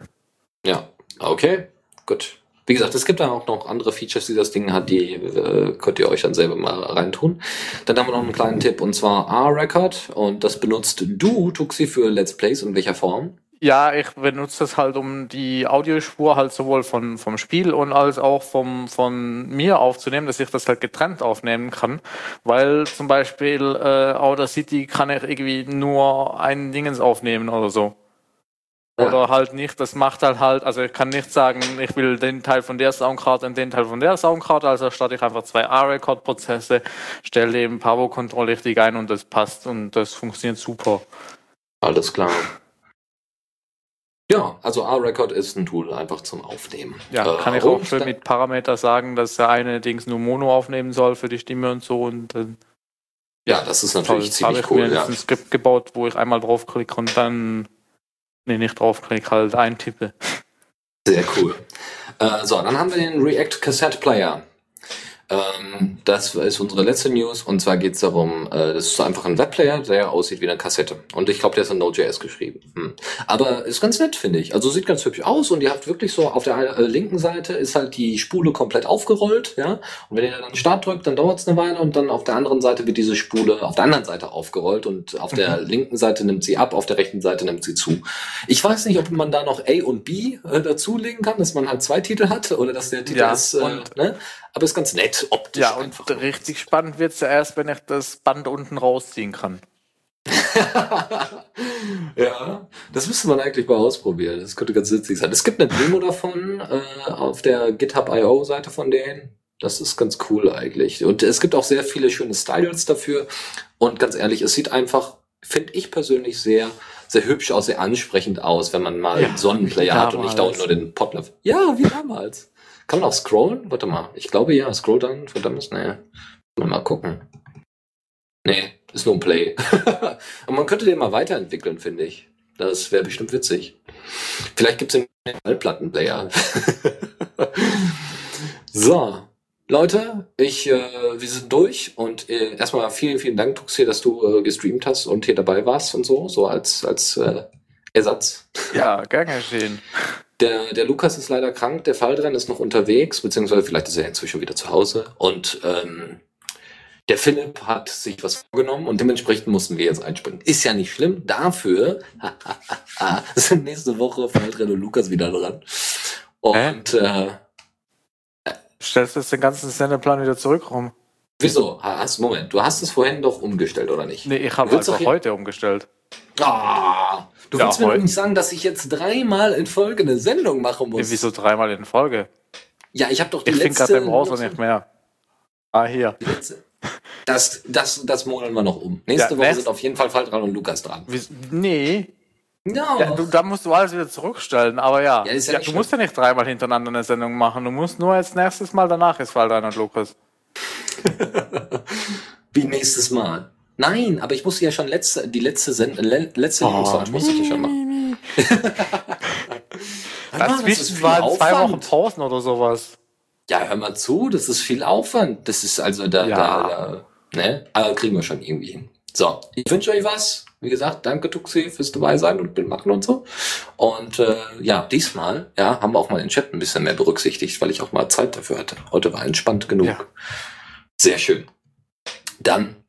Ja, okay, gut. Wie gesagt, es gibt da auch noch andere Features, die das Ding hat, die äh, könnt ihr euch dann selber mal reintun. Dann haben wir noch einen kleinen Tipp und zwar R-Record und das benutzt du, Tuxi, für Let's Plays in welcher Form? Ja, ich benutze das halt, um die Audiospur halt sowohl von, vom Spiel und als auch vom, von mir aufzunehmen, dass ich das halt getrennt aufnehmen kann. Weil zum Beispiel äh, Outer City kann ich irgendwie nur ein Dingens aufnehmen oder so. Oder ja. halt nicht, das macht halt halt, also ich kann nicht sagen, ich will den Teil von der Soundcard und den Teil von der Soundcard, also starte ich einfach zwei A-Record-Prozesse, stelle eben Pavo-Control richtig ein und das passt und das funktioniert super. Alles klar. Ja, also R-Record ist ein Tool einfach zum Aufnehmen. Ja, kann äh, ich auch schön mit Parameter sagen, dass der eine Dings nur Mono aufnehmen soll für die Stimme und so und dann ja, das ist natürlich toll. ziemlich cool. Ich habe ja. ein Skript gebaut, wo ich einmal draufklicke und dann, nee, nicht draufklicke, halt eintippe. Sehr cool. Äh, so, dann haben wir den React Cassette Player. Ähm, das ist unsere letzte News und zwar geht es darum, äh, das ist einfach ein Webplayer, der aussieht wie eine Kassette. Und ich glaube, der ist in Node.js geschrieben. Hm. Aber ist ganz nett, finde ich. Also sieht ganz hübsch aus und ihr habt wirklich so auf der äh, linken Seite ist halt die Spule komplett aufgerollt, ja. Und wenn ihr dann Start drückt, dann dauert es eine Weile und dann auf der anderen Seite wird diese Spule auf der anderen Seite aufgerollt und auf der mhm. linken Seite nimmt sie ab, auf der rechten Seite nimmt sie zu. Ich weiß nicht, ob man da noch A und B äh, dazulegen kann, dass man halt zwei Titel hat oder dass der Titel ja, ist, äh, ne? Aber ist ganz nett optisch. Ja, und richtig spannend wird es ja erst, wenn ich das Band unten rausziehen kann. [LAUGHS] ja, das müsste man eigentlich mal ausprobieren. Das könnte ganz witzig sein. Es gibt eine Demo davon äh, auf der GitHub.io Seite von denen. Das ist ganz cool eigentlich. Und es gibt auch sehr viele schöne Styles dafür. Und ganz ehrlich, es sieht einfach, finde ich persönlich sehr, sehr hübsch aus, sehr ansprechend aus, wenn man mal ja, einen Sonnenplayer hat und nicht dauernd nur den Potlove. Ja, wie damals. Kann man auch scrollen? Warte mal. Ich glaube ja. Scroll dann. Verdammt, nee. Mal gucken. Nee, ist nur ein Play. [LAUGHS] Und man könnte den mal weiterentwickeln, finde ich. Das wäre bestimmt witzig. Vielleicht gibt es einen Altplattenplayer. [LAUGHS] so, Leute, ich, äh, wir sind durch und äh, erstmal vielen, vielen Dank, Tuxi, dass du äh, gestreamt hast und hier dabei warst und so, so als, als äh, Ersatz. Ja, gern geschehen. Der, der Lukas ist leider krank, der Falldrenn ist noch unterwegs, beziehungsweise vielleicht ist er inzwischen wieder zu Hause. Und ähm, der Philipp hat sich was vorgenommen und dementsprechend mussten wir jetzt einspringen. Ist ja nicht schlimm. Dafür [LAUGHS] sind nächste Woche Falldrenn und Lukas wieder dran. Und äh, stellst du jetzt den ganzen Sendeplan wieder zurück rum? Wieso? Hast, Moment, du hast es vorhin doch umgestellt, oder nicht? Nee, ich habe einfach heute umgestellt. Ah, du ja, willst mir doch nicht sagen, dass ich jetzt dreimal in Folge eine Sendung machen muss. Wieso dreimal in Folge? Ja, ich habe doch die ich letzte... Ich finde gerade im Browser nicht mehr. Ah, hier. Das, das, das modeln wir noch um. Nächste ja, Woche nächst... sind auf jeden Fall Fall dran und Lukas dran. Wie, nee. No. Ja, du, da musst du alles wieder zurückstellen, aber ja. ja, ja du musst ja nicht dreimal hintereinander eine Sendung machen. Du musst nur als nächstes Mal danach ist Fall dran und Lukas. [LAUGHS] Wie nächstes Mal? Nein, aber ich musste ja schon letzte, die letzte Send le letzte oh, musste ich ja schon machen. [LAUGHS] Dazwischen waren zwei Wochen Pausen oder sowas. Ja, hör mal zu, das ist viel Aufwand. Das ist also da, ja. da, da ne? Aber kriegen wir schon irgendwie hin. So, ich wünsche euch was. Wie gesagt, danke Tuxi fürs dabei sein und mitmachen und so. Und äh, ja, diesmal ja, haben wir auch mal den Chat ein bisschen mehr berücksichtigt, weil ich auch mal Zeit dafür hatte. Heute war entspannt genug. Ja. Sehr schön. Dann